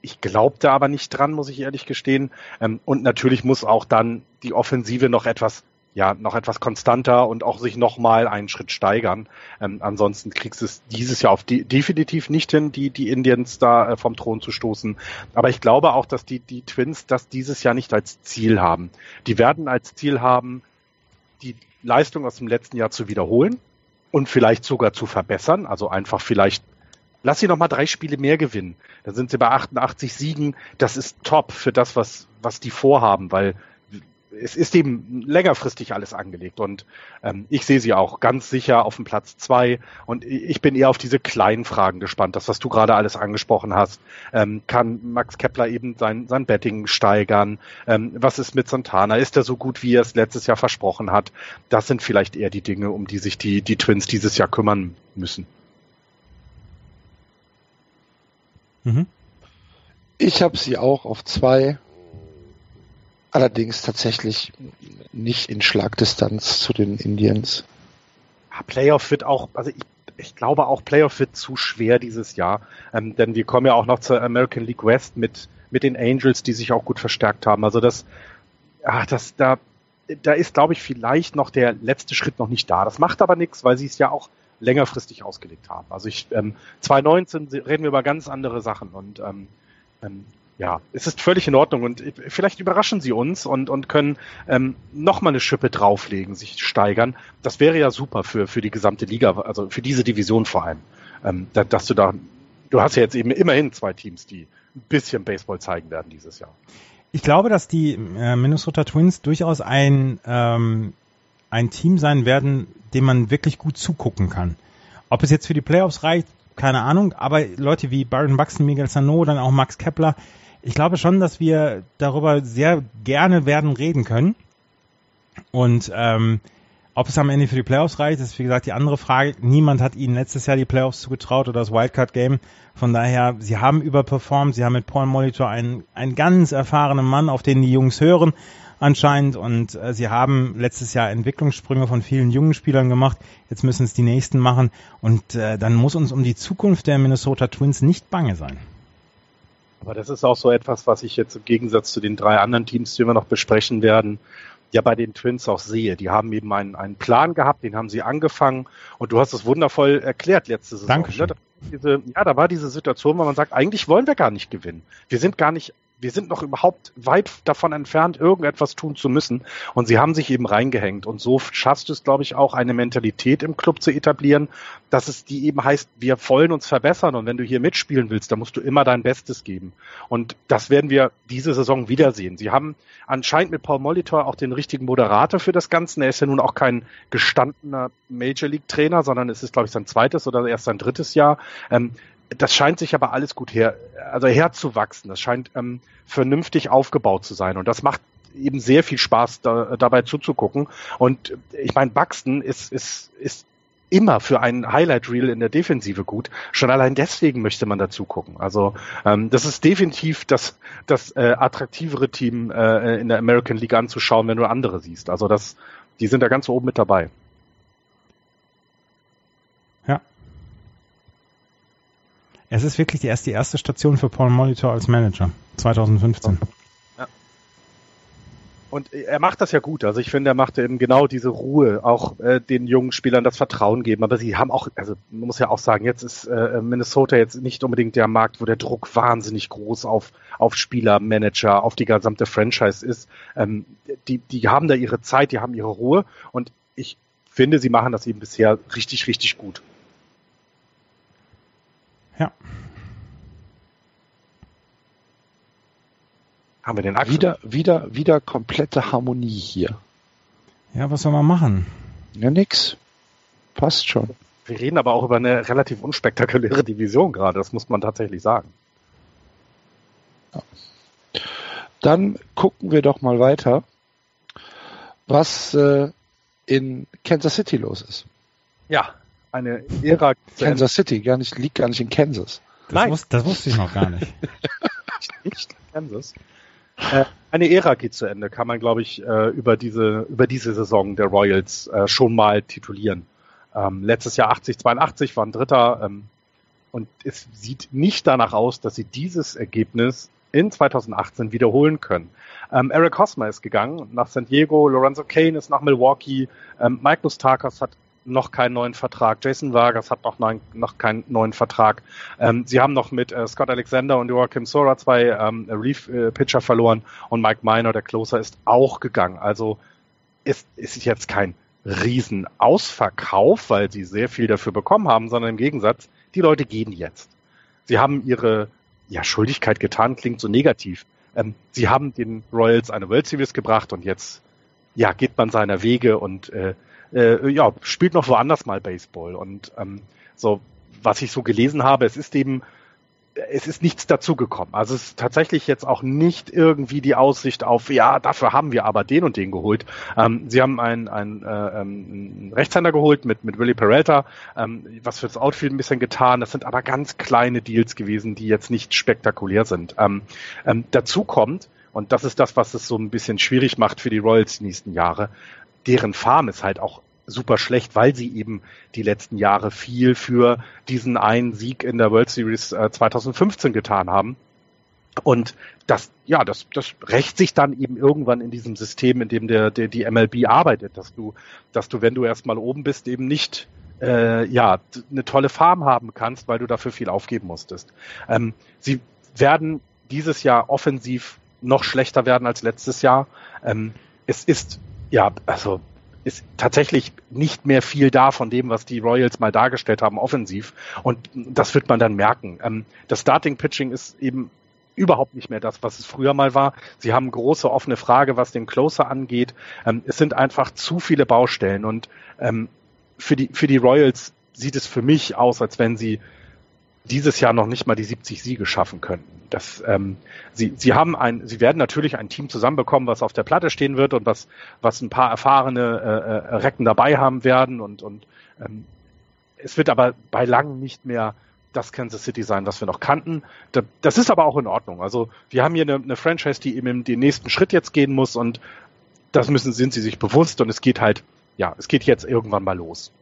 Ich glaubte aber nicht dran, muss ich ehrlich gestehen. Ähm, und natürlich muss auch dann die Offensive noch etwas ja noch etwas konstanter und auch sich noch mal einen Schritt steigern. Ähm, ansonsten kriegst du es dieses Jahr auf die, definitiv nicht hin, die die Indians da äh, vom Thron zu stoßen. Aber ich glaube auch, dass die die Twins das dieses Jahr nicht als Ziel haben. Die werden als Ziel haben, die Leistung aus dem letzten Jahr zu wiederholen und vielleicht sogar zu verbessern. Also einfach vielleicht Lass sie noch mal drei Spiele mehr gewinnen. Dann sind sie bei 88 Siegen. Das ist top für das, was, was die vorhaben, weil es ist eben längerfristig alles angelegt und ähm, ich sehe sie auch ganz sicher auf dem Platz zwei und ich bin eher auf diese kleinen Fragen gespannt, das was du gerade alles angesprochen hast. Ähm, kann Max Kepler eben sein, sein Betting steigern? Ähm, was ist mit Santana? Ist er so gut, wie er es letztes Jahr versprochen hat? Das sind vielleicht eher die Dinge, um die sich die, die Twins dieses Jahr kümmern müssen. Mhm. Ich habe sie auch auf zwei allerdings tatsächlich nicht in Schlagdistanz zu den Indians. Ja, Playoff wird auch, also ich, ich glaube auch Playoff wird zu schwer dieses Jahr, ähm, denn wir kommen ja auch noch zur American League West mit mit den Angels, die sich auch gut verstärkt haben. Also das, ach, das da da ist, glaube ich, vielleicht noch der letzte Schritt noch nicht da. Das macht aber nichts, weil sie es ja auch längerfristig ausgelegt haben. Also ich ähm, 2019 reden wir über ganz andere Sachen und ähm, ähm, ja, es ist völlig in Ordnung und vielleicht überraschen sie uns und, und können ähm, nochmal eine Schippe drauflegen, sich steigern. Das wäre ja super für, für die gesamte Liga, also für diese Division vor allem. Ähm, da, dass du da, du hast ja jetzt eben immerhin zwei Teams, die ein bisschen Baseball zeigen werden dieses Jahr. Ich glaube, dass die äh, Minnesota Twins durchaus ein, ähm, ein Team sein werden, dem man wirklich gut zugucken kann. Ob es jetzt für die Playoffs reicht, keine Ahnung, aber Leute wie Byron Buxton, Miguel Sano, dann auch Max Kepler, ich glaube schon, dass wir darüber sehr gerne werden reden können. Und ähm, ob es am Ende für die Playoffs reicht, ist wie gesagt die andere Frage. Niemand hat ihnen letztes Jahr die Playoffs zugetraut oder das Wildcard-Game. Von daher, sie haben überperformt. Sie haben mit Paul Molitor einen, einen ganz erfahrenen Mann, auf den die Jungs hören anscheinend. Und äh, sie haben letztes Jahr Entwicklungssprünge von vielen jungen Spielern gemacht. Jetzt müssen es die nächsten machen. Und äh, dann muss uns um die Zukunft der Minnesota Twins nicht bange sein. Aber das ist auch so etwas, was ich jetzt im Gegensatz zu den drei anderen Teams, die wir noch besprechen werden, ja bei den Twins auch sehe. Die haben eben einen, einen Plan gehabt, den haben sie angefangen und du hast es wundervoll erklärt letzte Saison. Dankeschön. Ne? Diese, ja, da war diese Situation, wo man sagt, eigentlich wollen wir gar nicht gewinnen. Wir sind gar nicht wir sind noch überhaupt weit davon entfernt, irgendetwas tun zu müssen. Und sie haben sich eben reingehängt. Und so schaffst du es, glaube ich, auch eine Mentalität im Club zu etablieren, dass es die eben heißt, wir wollen uns verbessern. Und wenn du hier mitspielen willst, dann musst du immer dein Bestes geben. Und das werden wir diese Saison wiedersehen. Sie haben anscheinend mit Paul Molitor auch den richtigen Moderator für das Ganze. Er ist ja nun auch kein gestandener Major League Trainer, sondern es ist, glaube ich, sein zweites oder erst sein drittes Jahr. Ähm, das scheint sich aber alles gut her, also herzuwachsen. Das scheint ähm, vernünftig aufgebaut zu sein. Und das macht eben sehr viel Spaß, da, dabei zuzugucken. Und ich meine, Buxton ist, ist, ist immer für einen Highlight Reel in der Defensive gut. Schon allein deswegen möchte man dazu gucken. Also ähm, das ist definitiv das, das äh, attraktivere Team äh, in der American League anzuschauen, wenn du andere siehst. Also das, die sind da ganz oben mit dabei. Es ist wirklich die erste, die erste Station für Paul Molitor als Manager 2015. Ja. Und er macht das ja gut. Also ich finde, er macht eben genau diese Ruhe, auch äh, den jungen Spielern das Vertrauen geben. Aber sie haben auch, also man muss ja auch sagen, jetzt ist äh, Minnesota jetzt nicht unbedingt der Markt, wo der Druck wahnsinnig groß auf, auf Spieler, Manager, auf die gesamte Franchise ist. Ähm, die, die haben da ihre Zeit, die haben ihre Ruhe und ich finde, sie machen das eben bisher richtig, richtig gut. Ja. Haben wir den Axel? Wieder, wieder, wieder komplette Harmonie hier. Ja, was soll man machen? Ja, nix. passt schon. Wir reden aber auch über eine relativ unspektakuläre Division gerade, das muss man tatsächlich sagen. Ja. Dann gucken wir doch mal weiter, was äh, in Kansas City los ist. Ja, eine Ära. Kansas City, gar nicht, liegt gar nicht in Kansas. Das, Nein. Wus das wusste ich noch gar nicht. nicht Kansas. Äh, eine Ära geht zu Ende, kann man, glaube ich, äh, über diese über diese Saison der Royals äh, schon mal titulieren. Ähm, letztes Jahr 80, 82 waren Dritter ähm, und es sieht nicht danach aus, dass sie dieses Ergebnis in 2018 wiederholen können. Ähm, Eric Hosmer ist gegangen nach San Diego, Lorenzo Kane ist nach Milwaukee, ähm, Mike Mustakas hat noch keinen neuen Vertrag. Jason Vargas hat noch, neun, noch keinen neuen Vertrag. Ähm, sie haben noch mit äh, Scott Alexander und Joachim Sora zwei ähm, Relief-Pitcher verloren und Mike Miner, der Closer, ist auch gegangen. Also ist, ist jetzt kein Riesenausverkauf, weil sie sehr viel dafür bekommen haben, sondern im Gegensatz, die Leute gehen jetzt. Sie haben ihre ja, Schuldigkeit getan, klingt so negativ. Ähm, sie haben den Royals eine World Series gebracht und jetzt ja, geht man seiner Wege und äh, äh, ja, spielt noch woanders mal Baseball. Und ähm, so, was ich so gelesen habe, es ist eben, es ist nichts dazugekommen. Also es ist tatsächlich jetzt auch nicht irgendwie die Aussicht auf, ja, dafür haben wir aber den und den geholt. Ähm, sie haben einen, einen, äh, einen Rechtshänder geholt mit, mit Willie Peralta, ähm, was für das Outfield ein bisschen getan. Das sind aber ganz kleine Deals gewesen, die jetzt nicht spektakulär sind. Ähm, ähm, dazu kommt, und das ist das, was es so ein bisschen schwierig macht für die Royals die nächsten Jahre deren Farm ist halt auch super schlecht, weil sie eben die letzten Jahre viel für diesen einen Sieg in der World Series äh, 2015 getan haben. Und das, ja, das, das rächt sich dann eben irgendwann in diesem System, in dem der, der die MLB arbeitet, dass du, dass du, wenn du erstmal oben bist, eben nicht äh, ja eine tolle Farm haben kannst, weil du dafür viel aufgeben musstest. Ähm, sie werden dieses Jahr offensiv noch schlechter werden als letztes Jahr. Ähm, es ist ja, also ist tatsächlich nicht mehr viel da von dem, was die Royals mal dargestellt haben, offensiv. Und das wird man dann merken. Ähm, das Starting Pitching ist eben überhaupt nicht mehr das, was es früher mal war. Sie haben große offene Frage, was den Closer angeht. Ähm, es sind einfach zu viele Baustellen und ähm, für die für die Royals sieht es für mich aus, als wenn sie dieses Jahr noch nicht mal die 70 Siege schaffen könnten. Das, ähm, sie, sie haben ein, sie werden natürlich ein Team zusammenbekommen, was auf der Platte stehen wird und was, was ein paar erfahrene äh, äh, Recken dabei haben werden und, und ähm, es wird aber bei langem nicht mehr das Kansas City sein, was wir noch kannten. Das ist aber auch in Ordnung. Also wir haben hier eine, eine Franchise, die eben den nächsten Schritt jetzt gehen muss und das müssen, sind sie sich bewusst und es geht halt, ja, es geht jetzt irgendwann mal los.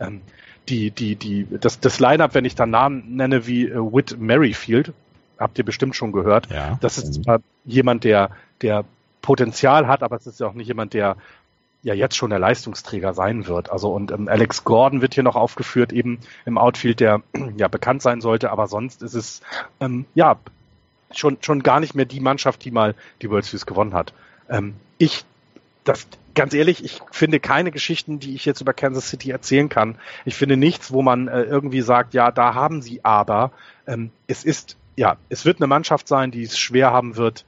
Ähm, die, die, die, das, das Line-Up, wenn ich da Namen nenne wie äh, Whit Merrifield, habt ihr bestimmt schon gehört. Ja. Das ist zwar jemand, der, der Potenzial hat, aber es ist ja auch nicht jemand, der ja jetzt schon der Leistungsträger sein wird. Also und ähm, Alex Gordon wird hier noch aufgeführt, eben im Outfield, der ja bekannt sein sollte, aber sonst ist es ähm, ja schon schon gar nicht mehr die Mannschaft, die mal die World Series gewonnen hat. Ähm, ich das ganz ehrlich, ich finde keine Geschichten, die ich jetzt über Kansas City erzählen kann. Ich finde nichts, wo man äh, irgendwie sagt, ja, da haben sie aber. Ähm, es ist, ja, es wird eine Mannschaft sein, die es schwer haben wird,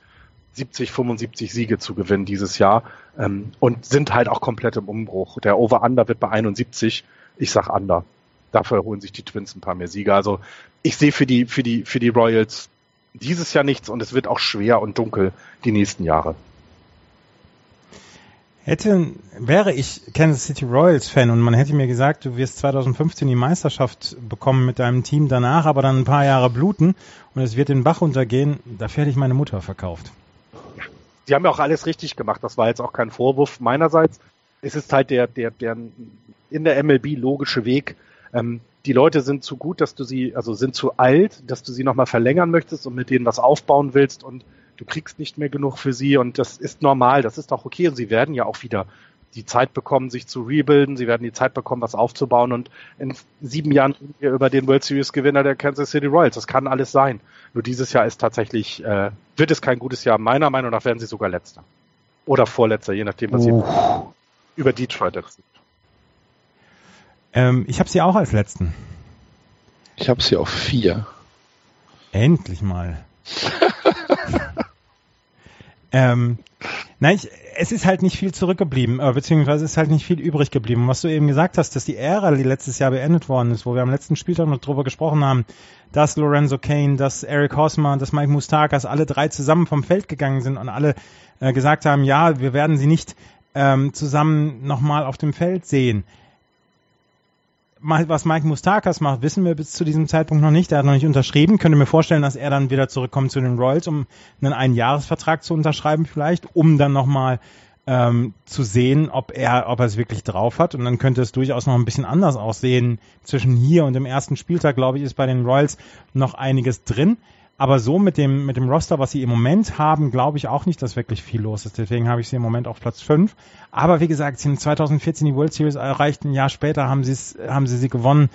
70, 75 Siege zu gewinnen dieses Jahr ähm, und sind halt auch komplett im Umbruch. Der Over-Under wird bei 71. Ich sag Under. Dafür holen sich die Twins ein paar mehr Siege. Also ich sehe für die, für die, für die Royals dieses Jahr nichts und es wird auch schwer und dunkel die nächsten Jahre. Hätte, wäre ich Kansas City Royals Fan und man hätte mir gesagt, du wirst 2015 die Meisterschaft bekommen mit deinem Team danach, aber dann ein paar Jahre bluten und es wird den Bach untergehen, dafür hätte ich meine Mutter verkauft. Sie haben ja auch alles richtig gemacht. Das war jetzt auch kein Vorwurf meinerseits. Es ist halt der, der, der in der MLB logische Weg. Ähm, die Leute sind zu gut, dass du sie, also sind zu alt, dass du sie nochmal verlängern möchtest und mit denen was aufbauen willst und du kriegst nicht mehr genug für sie und das ist normal, das ist auch okay und sie werden ja auch wieder die Zeit bekommen, sich zu rebuilden, sie werden die Zeit bekommen, was aufzubauen und in sieben Jahren reden wir über den World Series Gewinner der Kansas City Royals. Das kann alles sein. Nur dieses Jahr ist tatsächlich, äh, wird es kein gutes Jahr. Meiner Meinung nach werden sie sogar letzter. Oder vorletzter, je nachdem, was sie über Detroit sind. Ähm, ich habe sie auch als letzten. Ich habe sie auf vier. Endlich mal. ähm, nein, ich, es ist halt nicht viel zurückgeblieben, äh, beziehungsweise ist halt nicht viel übrig geblieben. Was du eben gesagt hast, dass die Ära, die letztes Jahr beendet worden ist, wo wir am letzten Spieltag noch drüber gesprochen haben, dass Lorenzo Kane, dass Eric Hosmer, dass Mike Mustakas alle drei zusammen vom Feld gegangen sind und alle äh, gesagt haben, ja, wir werden sie nicht ähm, zusammen nochmal auf dem Feld sehen was Mike Mustakas macht, wissen wir bis zu diesem Zeitpunkt noch nicht. Er hat noch nicht unterschrieben. Könnte mir vorstellen, dass er dann wieder zurückkommt zu den Royals, um einen Einjahresvertrag zu unterschreiben vielleicht, um dann nochmal ähm, zu sehen, ob er, ob er es wirklich drauf hat. Und dann könnte es durchaus noch ein bisschen anders aussehen. Zwischen hier und dem ersten Spieltag, glaube ich, ist bei den Royals noch einiges drin. Aber so mit dem, mit dem Roster, was sie im Moment haben, glaube ich auch nicht, dass wirklich viel los ist. Deswegen habe ich sie im Moment auf Platz 5. Aber wie gesagt, sie haben 2014 die World Series erreicht, ein Jahr später haben sie es, haben sie sie gewonnen.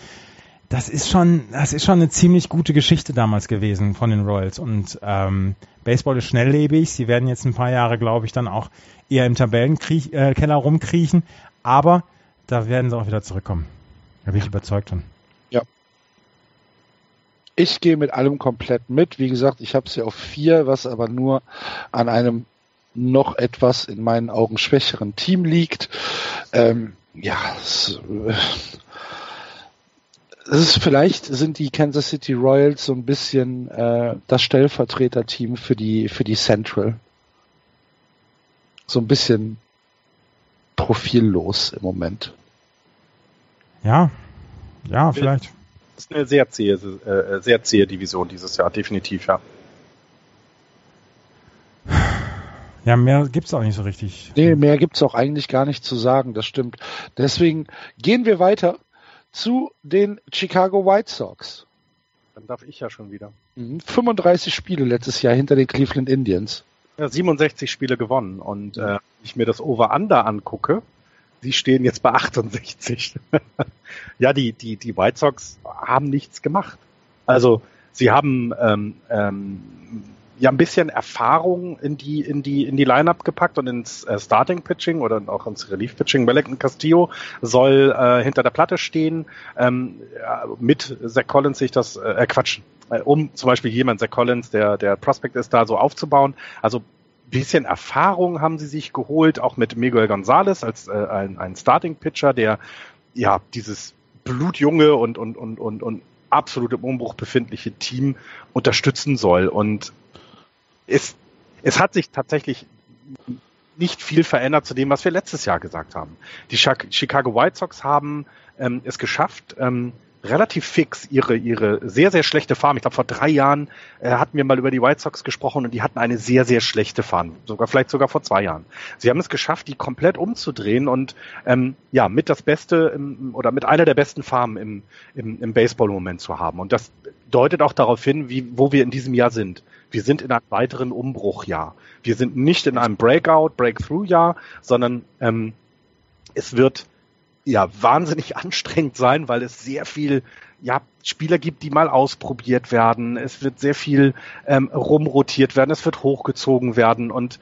Das ist schon, das ist schon eine ziemlich gute Geschichte damals gewesen von den Royals. Und ähm, Baseball ist schnelllebig. Sie werden jetzt ein paar Jahre, glaube ich, dann auch eher im Tabellenkeller äh, rumkriechen. Aber da werden sie auch wieder zurückkommen. Da bin ich überzeugt von. Ich gehe mit allem komplett mit. Wie gesagt, ich habe sie auf vier, was aber nur an einem noch etwas in meinen Augen schwächeren Team liegt. Ähm, ja, es, äh, es ist vielleicht sind die Kansas City Royals so ein bisschen äh, das Stellvertreterteam für die für die Central. So ein bisschen profillos im Moment. Ja, ja, vielleicht ist eine sehr zähe, äh, sehr zähe Division dieses Jahr, definitiv, ja. Ja, mehr gibt's auch nicht so richtig. Nee, mehr gibt's auch eigentlich gar nicht zu sagen, das stimmt. Deswegen gehen wir weiter zu den Chicago White Sox. Dann darf ich ja schon wieder. 35 mhm. Spiele letztes Jahr hinter den Cleveland Indians. Ja, 67 Spiele gewonnen. Und äh, wenn ich mir das Over-Under angucke, Sie stehen jetzt bei 68. ja, die, die, die White Sox haben nichts gemacht. Also sie haben ähm, ähm, ja ein bisschen Erfahrung in die in die in die Lineup gepackt und ins äh, Starting Pitching oder auch ins Relief Pitching. Wellington Castillo soll äh, hinter der Platte stehen. Ähm, ja, mit Zach Collins sich das äh, äh Quatsch, äh, um zum Beispiel jemand Zach Collins, der der Prospect ist, da so aufzubauen. Also bisschen Erfahrung haben sie sich geholt, auch mit Miguel Gonzalez als äh, ein, ein Starting-Pitcher, der ja dieses blutjunge und, und, und, und, und absolut im Umbruch befindliche Team unterstützen soll. Und es, es hat sich tatsächlich nicht viel verändert zu dem, was wir letztes Jahr gesagt haben. Die Chicago White Sox haben ähm, es geschafft, ähm, relativ fix ihre, ihre sehr, sehr schlechte Farm. Ich glaube, vor drei Jahren äh, hatten wir mal über die White Sox gesprochen und die hatten eine sehr, sehr schlechte Farm. Sogar, vielleicht sogar vor zwei Jahren. Sie haben es geschafft, die komplett umzudrehen und ähm, ja, mit das Beste im, oder mit einer der besten Farmen im, im, im Baseball-Moment zu haben. Und das deutet auch darauf hin, wie, wo wir in diesem Jahr sind. Wir sind in einem weiteren Umbruchjahr. Wir sind nicht in einem Breakout, Breakthrough-Jahr, sondern ähm, es wird ja wahnsinnig anstrengend sein, weil es sehr viel ja, Spieler gibt, die mal ausprobiert werden. Es wird sehr viel ähm, rumrotiert werden, es wird hochgezogen werden und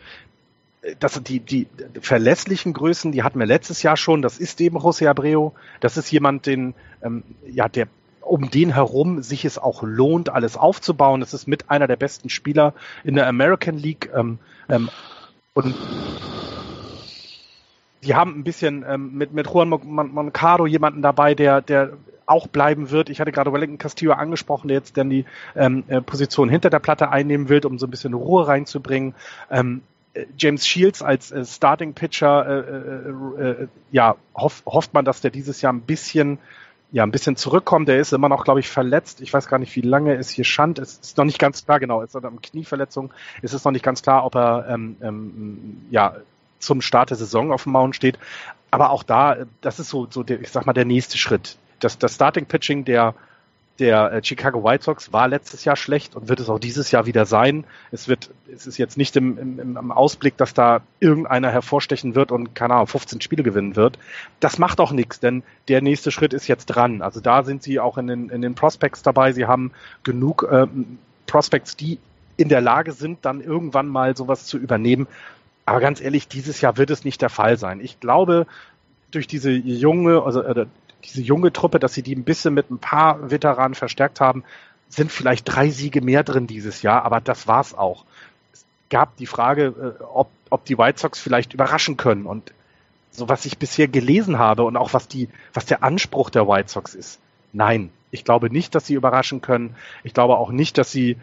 äh, das die, die verlässlichen Größen, die hatten wir letztes Jahr schon. Das ist eben José Abreu. Das ist jemand, den, ähm, ja, der um den herum sich es auch lohnt, alles aufzubauen. Das ist mit einer der besten Spieler in der American League. Ähm, ähm, und die haben ein bisschen ähm, mit, mit Juan Moncado jemanden dabei, der, der auch bleiben wird. Ich hatte gerade Wellington Castillo angesprochen, der jetzt dann die ähm, äh, Position hinter der Platte einnehmen will, um so ein bisschen Ruhe reinzubringen. Ähm, äh, James Shields als äh, Starting Pitcher, äh, äh, äh, ja, hoff, hofft man, dass der dieses Jahr ein bisschen ja, ein bisschen zurückkommt. Der ist immer noch, glaube ich, verletzt. Ich weiß gar nicht, wie lange ist hier Schand. Es ist noch nicht ganz klar, genau, ist er eine Knieverletzung. Es ist noch nicht ganz klar, ob er ähm, ähm, ja zum Start der Saison auf dem Mount steht. Aber auch da, das ist so, so der, ich sag mal, der nächste Schritt. Das, das Starting Pitching der, der äh, Chicago White Sox war letztes Jahr schlecht und wird es auch dieses Jahr wieder sein. Es wird, es ist jetzt nicht im, im, im Ausblick, dass da irgendeiner hervorstechen wird und, keine Ahnung, 15 Spiele gewinnen wird. Das macht auch nichts, denn der nächste Schritt ist jetzt dran. Also da sind sie auch in den, in den Prospects dabei. Sie haben genug ähm, Prospects, die in der Lage sind, dann irgendwann mal sowas zu übernehmen. Aber ganz ehrlich, dieses Jahr wird es nicht der Fall sein. Ich glaube, durch diese junge, also äh, diese junge Truppe, dass sie die ein bisschen mit ein paar Veteranen verstärkt haben, sind vielleicht drei Siege mehr drin dieses Jahr, aber das war's auch. Es gab die Frage, äh, ob ob die White Sox vielleicht überraschen können. Und so was ich bisher gelesen habe und auch was die, was der Anspruch der White Sox ist. Nein, ich glaube nicht, dass sie überraschen können. Ich glaube auch nicht, dass sie,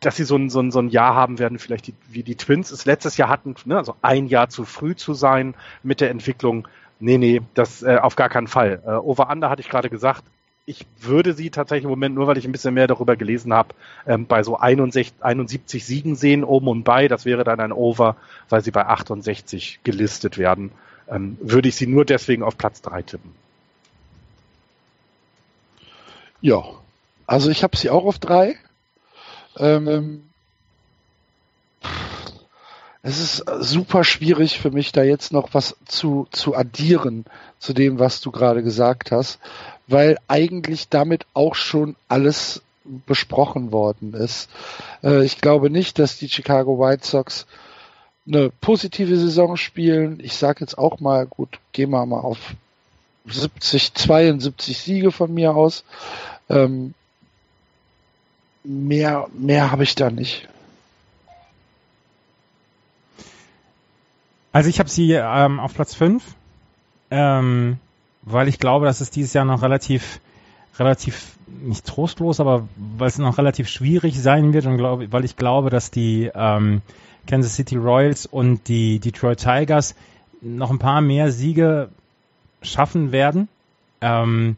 dass sie so ein, so ein, so ein Jahr haben werden, vielleicht die, wie die Twins es letztes Jahr hatten, ne, also ein Jahr zu früh zu sein mit der Entwicklung. Nee, nee, das äh, auf gar keinen Fall. Äh, Over-Under hatte ich gerade gesagt. Ich würde sie tatsächlich im Moment, nur weil ich ein bisschen mehr darüber gelesen habe, ähm, bei so 61, 71 Siegen sehen, oben und bei. Das wäre dann ein Over, weil sie bei 68 gelistet werden. Ähm, würde ich sie nur deswegen auf Platz 3 tippen. Ja, also ich habe sie auch auf 3. Ähm, es ist super schwierig für mich, da jetzt noch was zu, zu addieren zu dem, was du gerade gesagt hast, weil eigentlich damit auch schon alles besprochen worden ist. Äh, ich glaube nicht, dass die Chicago White Sox eine positive Saison spielen. Ich sage jetzt auch mal, gut, gehen wir mal auf 70, 72 Siege von mir aus. Ähm, mehr mehr habe ich da nicht. Also ich habe sie ähm, auf Platz 5, ähm, weil ich glaube, dass es dieses Jahr noch relativ, relativ, nicht trostlos, aber weil es noch relativ schwierig sein wird und glaube, weil ich glaube, dass die ähm, Kansas City Royals und die Detroit Tigers noch ein paar mehr Siege schaffen werden. Ähm,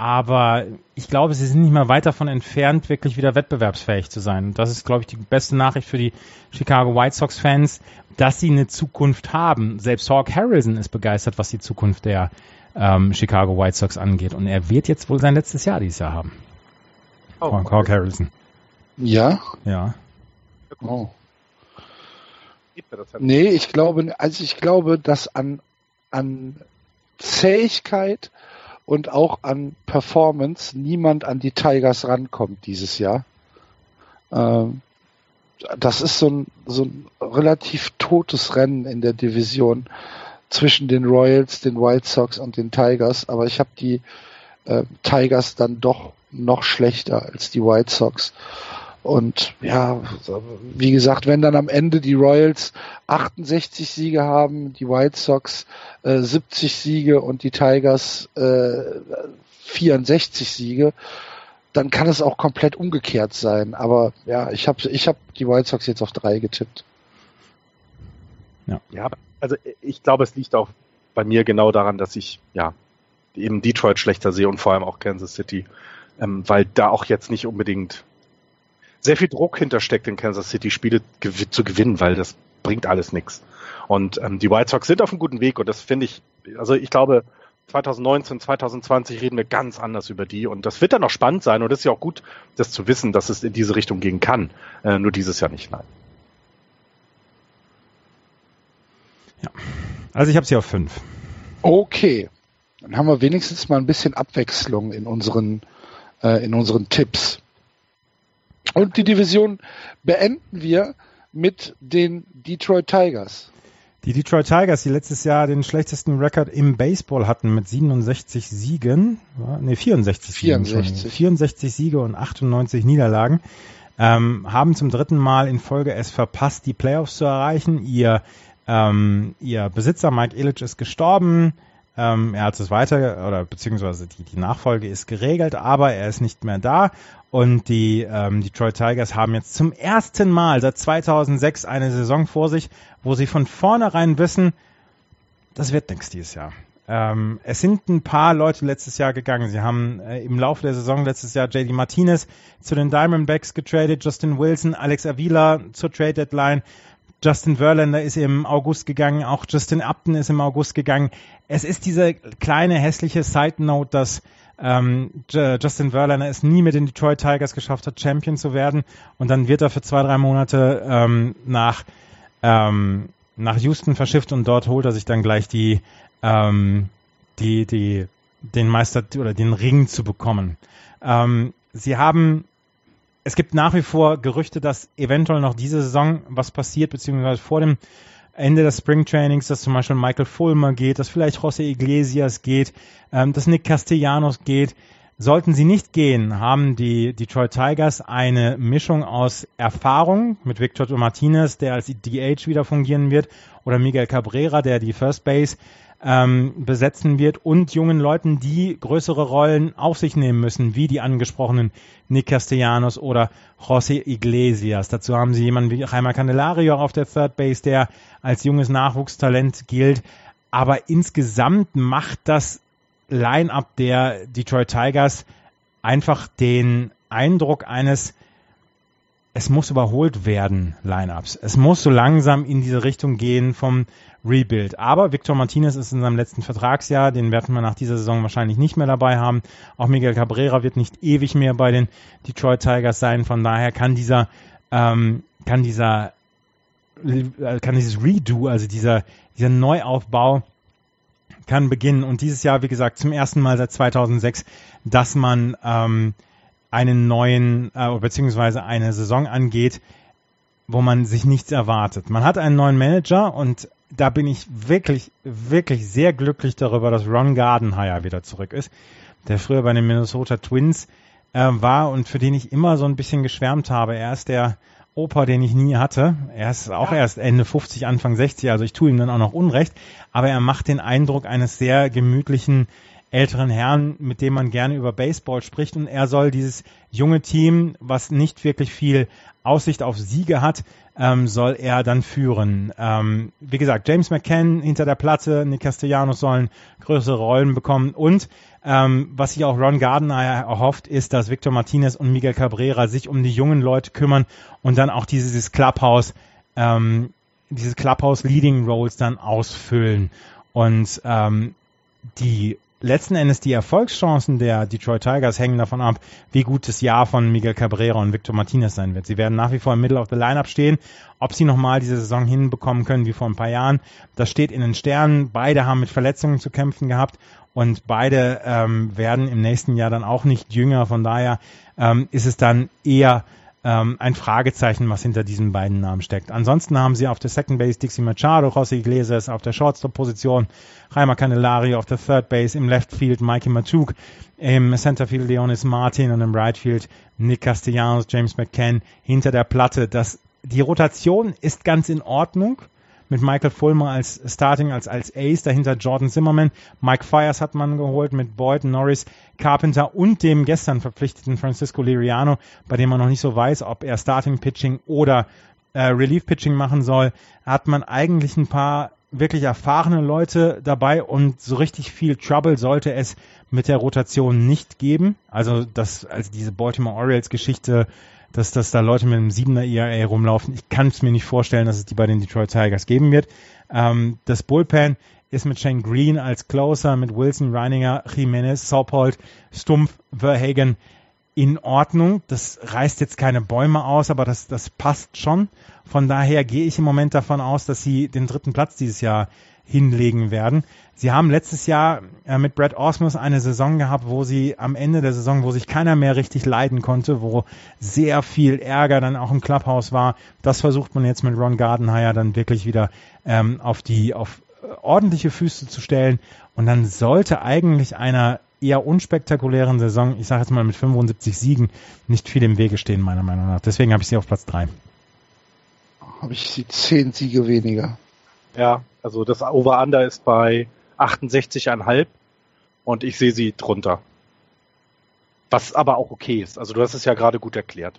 aber ich glaube, sie sind nicht mehr weit davon entfernt, wirklich wieder wettbewerbsfähig zu sein. Und das ist, glaube ich, die beste Nachricht für die Chicago White Sox-Fans, dass sie eine Zukunft haben. Selbst Hawk Harrison ist begeistert, was die Zukunft der ähm, Chicago White Sox angeht. Und er wird jetzt wohl sein letztes Jahr dieses Jahr haben. Oh, Hawk, Hawk Harrison. Ja? Ja. Oh. Nee, ich glaube, also ich glaube, dass an, an Zähigkeit und auch an Performance niemand an die Tigers rankommt dieses Jahr. Ähm, das ist so ein, so ein relativ totes Rennen in der Division zwischen den Royals, den White Sox und den Tigers, aber ich habe die äh, Tigers dann doch noch schlechter als die White Sox. Und ja, wie gesagt, wenn dann am Ende die Royals 68 Siege haben, die White Sox äh, 70 Siege und die Tigers äh, 64 Siege, dann kann es auch komplett umgekehrt sein. Aber ja, ich habe ich hab die White Sox jetzt auf drei getippt. Ja. ja, also ich glaube, es liegt auch bei mir genau daran, dass ich ja eben Detroit schlechter sehe und vor allem auch Kansas City, ähm, weil da auch jetzt nicht unbedingt sehr viel Druck hintersteckt in Kansas City, Spiele gew zu gewinnen, weil das bringt alles nichts. Und ähm, die White Sox sind auf einem guten Weg und das finde ich, also ich glaube, 2019, 2020 reden wir ganz anders über die und das wird dann noch spannend sein und es ist ja auch gut, das zu wissen, dass es in diese Richtung gehen kann. Äh, nur dieses Jahr nicht, nein. Ja. Also ich habe sie auf fünf. Okay. Dann haben wir wenigstens mal ein bisschen Abwechslung in unseren, äh, in unseren Tipps. Und die Division beenden wir mit den Detroit Tigers. Die Detroit Tigers, die letztes Jahr den schlechtesten Rekord im Baseball hatten mit 67 Siegen, ne 64 Siegen, 64. 64 Siege und 98 Niederlagen, ähm, haben zum dritten Mal in Folge es verpasst, die Playoffs zu erreichen. Ihr, ähm, ihr Besitzer Mike Illich ist gestorben. Ähm, er hat es weiter, oder beziehungsweise die, die Nachfolge ist geregelt, aber er ist nicht mehr da. Und die ähm, Detroit Tigers haben jetzt zum ersten Mal seit 2006 eine Saison vor sich, wo sie von vornherein wissen, das wird nichts dieses Jahr. Ähm, es sind ein paar Leute letztes Jahr gegangen. Sie haben äh, im Laufe der Saison letztes Jahr JD Martinez zu den Diamondbacks getradet, Justin Wilson, Alex Avila zur Trade Deadline. Justin Verlander ist im August gegangen, auch Justin Upton ist im August gegangen. Es ist diese kleine hässliche Side Note, dass ähm, Justin Verlander es nie mit den Detroit Tigers geschafft hat, Champion zu werden und dann wird er für zwei, drei Monate ähm, nach, ähm, nach Houston verschifft und dort holt er sich dann gleich die, ähm, die, die, den Meister oder den Ring zu bekommen. Ähm, sie haben es gibt nach wie vor Gerüchte, dass eventuell noch diese Saison was passiert, beziehungsweise vor dem Ende des Springtrainings, dass zum Beispiel Michael Fulmer geht, dass vielleicht José Iglesias geht, ähm, dass Nick Castellanos geht. Sollten sie nicht gehen, haben die Detroit Tigers eine Mischung aus Erfahrung mit Victor Martinez, der als DH wieder fungieren wird, oder Miguel Cabrera, der die First Base ähm, besetzen wird und jungen Leuten, die größere Rollen auf sich nehmen müssen, wie die angesprochenen Nick Castellanos oder José Iglesias. Dazu haben sie jemanden wie Jaime Candelario auf der Third Base, der als junges Nachwuchstalent gilt. Aber insgesamt macht das Line-up der Detroit Tigers einfach den Eindruck eines es muss überholt werden, Lineups. Es muss so langsam in diese Richtung gehen vom Rebuild. Aber Victor Martinez ist in seinem letzten Vertragsjahr, den werden wir nach dieser Saison wahrscheinlich nicht mehr dabei haben. Auch Miguel Cabrera wird nicht ewig mehr bei den Detroit Tigers sein. Von daher kann dieser, ähm, kann dieser, äh, kann dieses Redo, also dieser, dieser Neuaufbau kann beginnen. Und dieses Jahr, wie gesagt, zum ersten Mal seit 2006, dass man ähm, einen neuen, äh, beziehungsweise eine Saison angeht, wo man sich nichts erwartet. Man hat einen neuen Manager und da bin ich wirklich, wirklich sehr glücklich darüber, dass Ron Gardenhire wieder zurück ist, der früher bei den Minnesota Twins äh, war und für den ich immer so ein bisschen geschwärmt habe. Er ist der Opa, den ich nie hatte. Er ist auch ja. erst Ende 50, Anfang 60, also ich tue ihm dann auch noch Unrecht, aber er macht den Eindruck eines sehr gemütlichen älteren Herrn, mit dem man gerne über Baseball spricht und er soll dieses junge Team, was nicht wirklich viel Aussicht auf Siege hat, ähm, soll er dann führen. Ähm, wie gesagt, James McCann hinter der Platte, Nick Castellanos sollen größere Rollen bekommen und ähm, was sich auch Ron Gardner erhofft, ist, dass Victor Martinez und Miguel Cabrera sich um die jungen Leute kümmern und dann auch dieses Clubhouse, ähm, dieses Clubhouse Leading Roles dann ausfüllen. Und ähm, die letzten Endes die Erfolgschancen der Detroit Tigers hängen davon ab, wie gut das Jahr von Miguel Cabrera und Victor Martinez sein wird. Sie werden nach wie vor im Middle of the Lineup stehen. Ob sie nochmal diese Saison hinbekommen können wie vor ein paar Jahren, das steht in den Sternen. Beide haben mit Verletzungen zu kämpfen gehabt und beide ähm, werden im nächsten Jahr dann auch nicht jünger. Von daher ähm, ist es dann eher ähm, ein Fragezeichen, was hinter diesen beiden Namen steckt. Ansonsten haben sie auf der Second Base Dixie Machado, José Iglesias auf der Shortstop-Position, Jaime Candelario auf der Third Base, im Left Field Mikey Matuk, im Center Field Leonis Martin und im Right Field Nick Castellanos, James McCann hinter der Platte. Das, die Rotation ist ganz in Ordnung mit Michael Fulmer als Starting, als, als Ace, dahinter Jordan Zimmerman, Mike Fires hat man geholt mit Boyd, Norris, Carpenter und dem gestern verpflichteten Francisco Liriano, bei dem man noch nicht so weiß, ob er Starting Pitching oder äh, Relief Pitching machen soll, hat man eigentlich ein paar wirklich erfahrene Leute dabei und so richtig viel Trouble sollte es mit der Rotation nicht geben. Also das, also diese Baltimore Orioles Geschichte dass, dass da Leute mit einem 7er ERA rumlaufen. Ich kann es mir nicht vorstellen, dass es die bei den Detroit Tigers geben wird. Ähm, das Bullpen ist mit Shane Green als Closer, mit Wilson, Reininger, Jimenez, Saupold, Stumpf, Verhagen in Ordnung. Das reißt jetzt keine Bäume aus, aber das, das passt schon. Von daher gehe ich im Moment davon aus, dass sie den dritten Platz dieses Jahr hinlegen werden. Sie haben letztes Jahr äh, mit Brad Osmus eine Saison gehabt, wo sie am Ende der Saison, wo sich keiner mehr richtig leiden konnte, wo sehr viel Ärger dann auch im Clubhouse war. Das versucht man jetzt mit Ron Gardenhire dann wirklich wieder ähm, auf die auf ordentliche Füße zu stellen. Und dann sollte eigentlich einer eher unspektakulären Saison, ich sage jetzt mal mit 75 Siegen, nicht viel im Wege stehen, meiner Meinung nach. Deswegen habe ich sie auf Platz 3. Habe ich sie 10 Siege weniger. Ja, also das Over-Under ist bei 68,5 und ich sehe sie drunter. Was aber auch okay ist. Also du hast es ja gerade gut erklärt.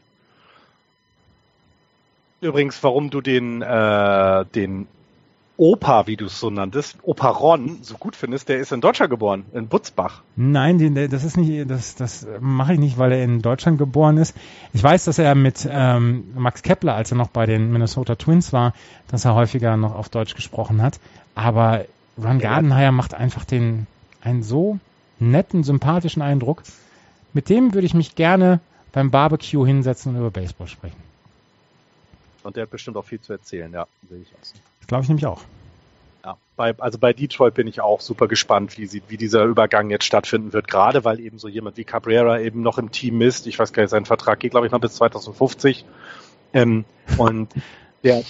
Übrigens, warum du den, äh, den Opa, wie du es so nanntest, Opa Ron, so gut findest, der ist in Deutschland geboren, in Butzbach. Nein, das ist nicht, das, das mache ich nicht, weil er in Deutschland geboren ist. Ich weiß, dass er mit ähm, Max Kepler, als er noch bei den Minnesota Twins war, dass er häufiger noch auf Deutsch gesprochen hat. Aber Ron Gardenhire macht einfach den einen so netten, sympathischen Eindruck. Mit dem würde ich mich gerne beim Barbecue hinsetzen und über Baseball sprechen. Und der hat bestimmt auch viel zu erzählen, ja, sehe ich aus. Das glaube ich nämlich auch. Ja, bei, also bei Detroit bin ich auch super gespannt, wie, sie, wie dieser Übergang jetzt stattfinden wird, gerade weil eben so jemand wie Cabrera eben noch im Team ist. Ich weiß gar nicht, sein Vertrag geht, glaube ich, noch bis 2050. Ähm, und der,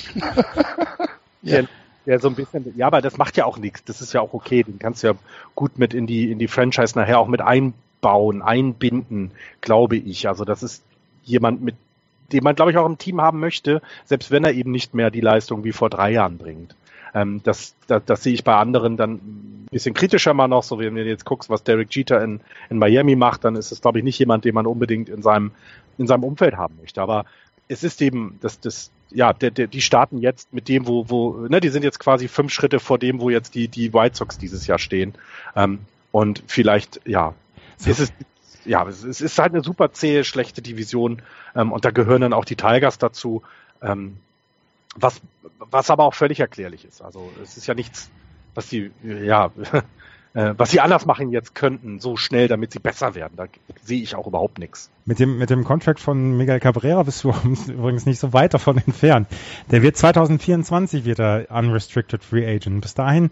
ja. der, der so ein bisschen, ja, aber das macht ja auch nichts. Das ist ja auch okay. Den kannst du ja gut mit in die, in die Franchise nachher auch mit ein, einbauen, einbinden, glaube ich. Also das ist jemand, mit dem man, glaube ich, auch im Team haben möchte, selbst wenn er eben nicht mehr die Leistung wie vor drei Jahren bringt. Ähm, das, das, das sehe ich bei anderen dann ein bisschen kritischer mal noch, so wenn du jetzt guckst, was Derek Jeter in, in Miami macht, dann ist es, glaube ich, nicht jemand, den man unbedingt in seinem, in seinem Umfeld haben möchte. Aber es ist eben, das, das, ja, der, der, die starten jetzt mit dem, wo, wo, ne, die sind jetzt quasi fünf Schritte vor dem, wo jetzt die, die White Sox dieses Jahr stehen. Ähm, und vielleicht, ja, so. ist es, ja, es ist halt eine super zähe, schlechte Division ähm, und da gehören dann auch die Tigers dazu, ähm, was, was aber auch völlig erklärlich ist. Also es ist ja nichts, was die, ja, äh, was sie anders machen jetzt könnten, so schnell, damit sie besser werden. Da sehe ich auch überhaupt nichts. Mit dem, mit dem Contract von Miguel Cabrera bist du übrigens nicht so weit davon entfernt. Der wird 2024 wird er unrestricted free agent. Bis dahin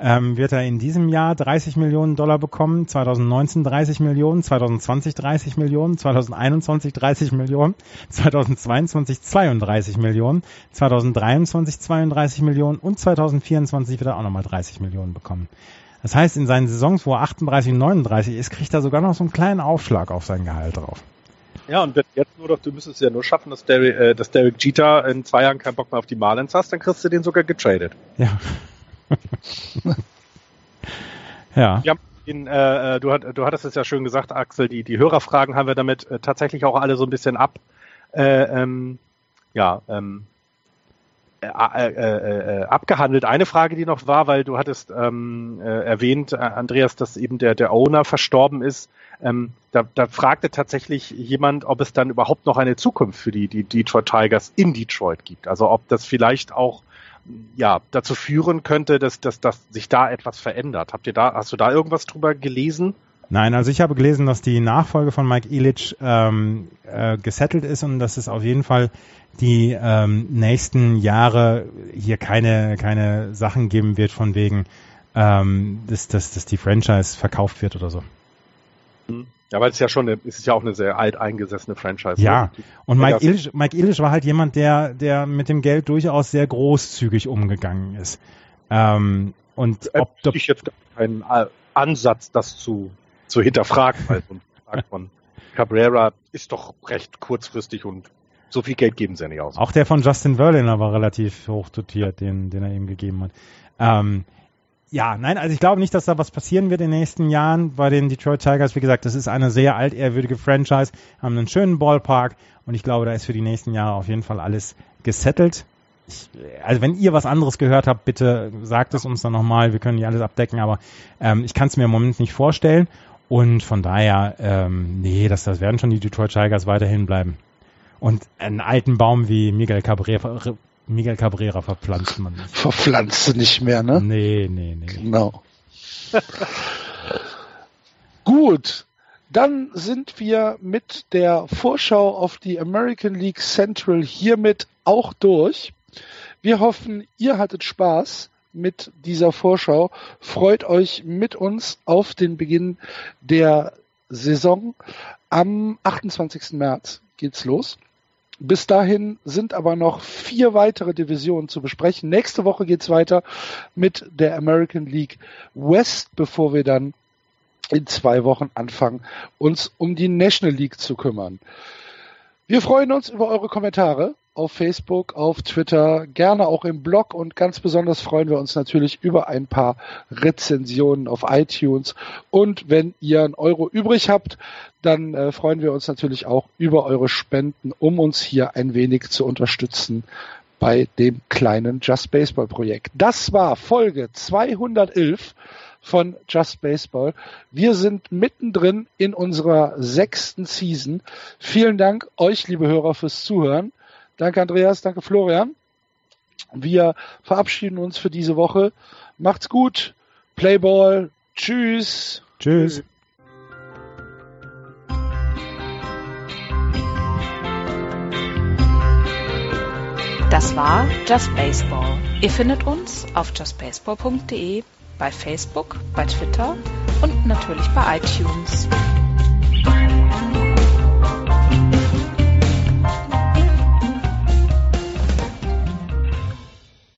ähm, wird er in diesem Jahr 30 Millionen Dollar bekommen, 2019 30 Millionen, 2020 30 Millionen, 2021 30 Millionen, 2022 32 Millionen, 2023 32 Millionen und 2024 wird er auch nochmal 30 Millionen bekommen. Das heißt, in seinen Saisons, wo er 38 und 39 ist, kriegt er sogar noch so einen kleinen Aufschlag auf sein Gehalt drauf. Ja, und wenn jetzt nur doch, du müsstest ja nur schaffen, dass Derek, äh, dass Derek Jeter in zwei Jahren keinen Bock mehr auf die Marlins hast, dann kriegst du den sogar getradet. Ja. Ja. Haben ihn, äh, äh, du, hat, du hattest es ja schön gesagt, Axel, die, die Hörerfragen haben wir damit äh, tatsächlich auch alle so ein bisschen ab, äh, ähm, ja, ähm, äh, äh, abgehandelt. Eine Frage, die noch war, weil du hattest ähm, äh, erwähnt, Andreas, dass eben der, der Owner verstorben ist. Ähm, da, da fragte tatsächlich jemand, ob es dann überhaupt noch eine Zukunft für die, die Detroit Tigers in Detroit gibt. Also ob das vielleicht auch ja, dazu führen könnte, dass, dass, dass sich da etwas verändert. Habt ihr da, hast du da irgendwas drüber gelesen? Nein, also ich habe gelesen, dass die Nachfolge von Mike Illich ähm, äh, gesettelt ist und dass es auf jeden Fall die ähm, nächsten Jahre hier keine, keine Sachen geben wird von wegen, ähm, dass, dass, dass die Franchise verkauft wird oder so. Hm. Ja, weil es ja schon eine, es ist ja auch eine sehr alt eingesessene Franchise. Ja, und Mike Illich, Mike Illich war halt jemand, der, der mit dem Geld durchaus sehr großzügig umgegangen ist. Ähm, und ob, ob ich jetzt keinen Ansatz, das zu, zu hinterfragen, weil so ein Vertrag von Cabrera ist doch recht kurzfristig und so viel Geld geben sie ja nicht aus. Auch der von Justin Verlander war relativ hoch dotiert, den, den er ihm gegeben hat. Ähm, ja, nein, also ich glaube nicht, dass da was passieren wird in den nächsten Jahren bei den Detroit Tigers. Wie gesagt, das ist eine sehr altehrwürdige Franchise, haben einen schönen Ballpark und ich glaube, da ist für die nächsten Jahre auf jeden Fall alles gesettelt. Ich, also wenn ihr was anderes gehört habt, bitte sagt es uns dann nochmal. Wir können nicht alles abdecken, aber ähm, ich kann es mir im Moment nicht vorstellen. Und von daher, ähm, nee, das, das werden schon die Detroit Tigers weiterhin bleiben. Und einen alten Baum wie Miguel Cabrera, Miguel Cabrera verpflanzt man nicht. Verpflanzt nicht mehr, ne? Nee, nee, nee. Genau. Gut, dann sind wir mit der Vorschau auf die American League Central hiermit auch durch. Wir hoffen, ihr hattet Spaß mit dieser Vorschau. Freut euch mit uns auf den Beginn der Saison. Am 28. März geht's los. Bis dahin sind aber noch vier weitere Divisionen zu besprechen. Nächste Woche geht's weiter mit der American League West, bevor wir dann in zwei Wochen anfangen, uns um die National League zu kümmern. Wir freuen uns über eure Kommentare auf Facebook, auf Twitter, gerne auch im Blog und ganz besonders freuen wir uns natürlich über ein paar Rezensionen auf iTunes. Und wenn ihr einen Euro übrig habt, dann äh, freuen wir uns natürlich auch über eure Spenden, um uns hier ein wenig zu unterstützen bei dem kleinen Just Baseball Projekt. Das war Folge 211 von Just Baseball. Wir sind mittendrin in unserer sechsten Season. Vielen Dank euch, liebe Hörer, fürs Zuhören. Danke Andreas, danke Florian. Wir verabschieden uns für diese Woche. Macht's gut. Playball. Tschüss. Tschüss. Das war Just Baseball. Ihr findet uns auf justbaseball.de, bei Facebook, bei Twitter und natürlich bei iTunes.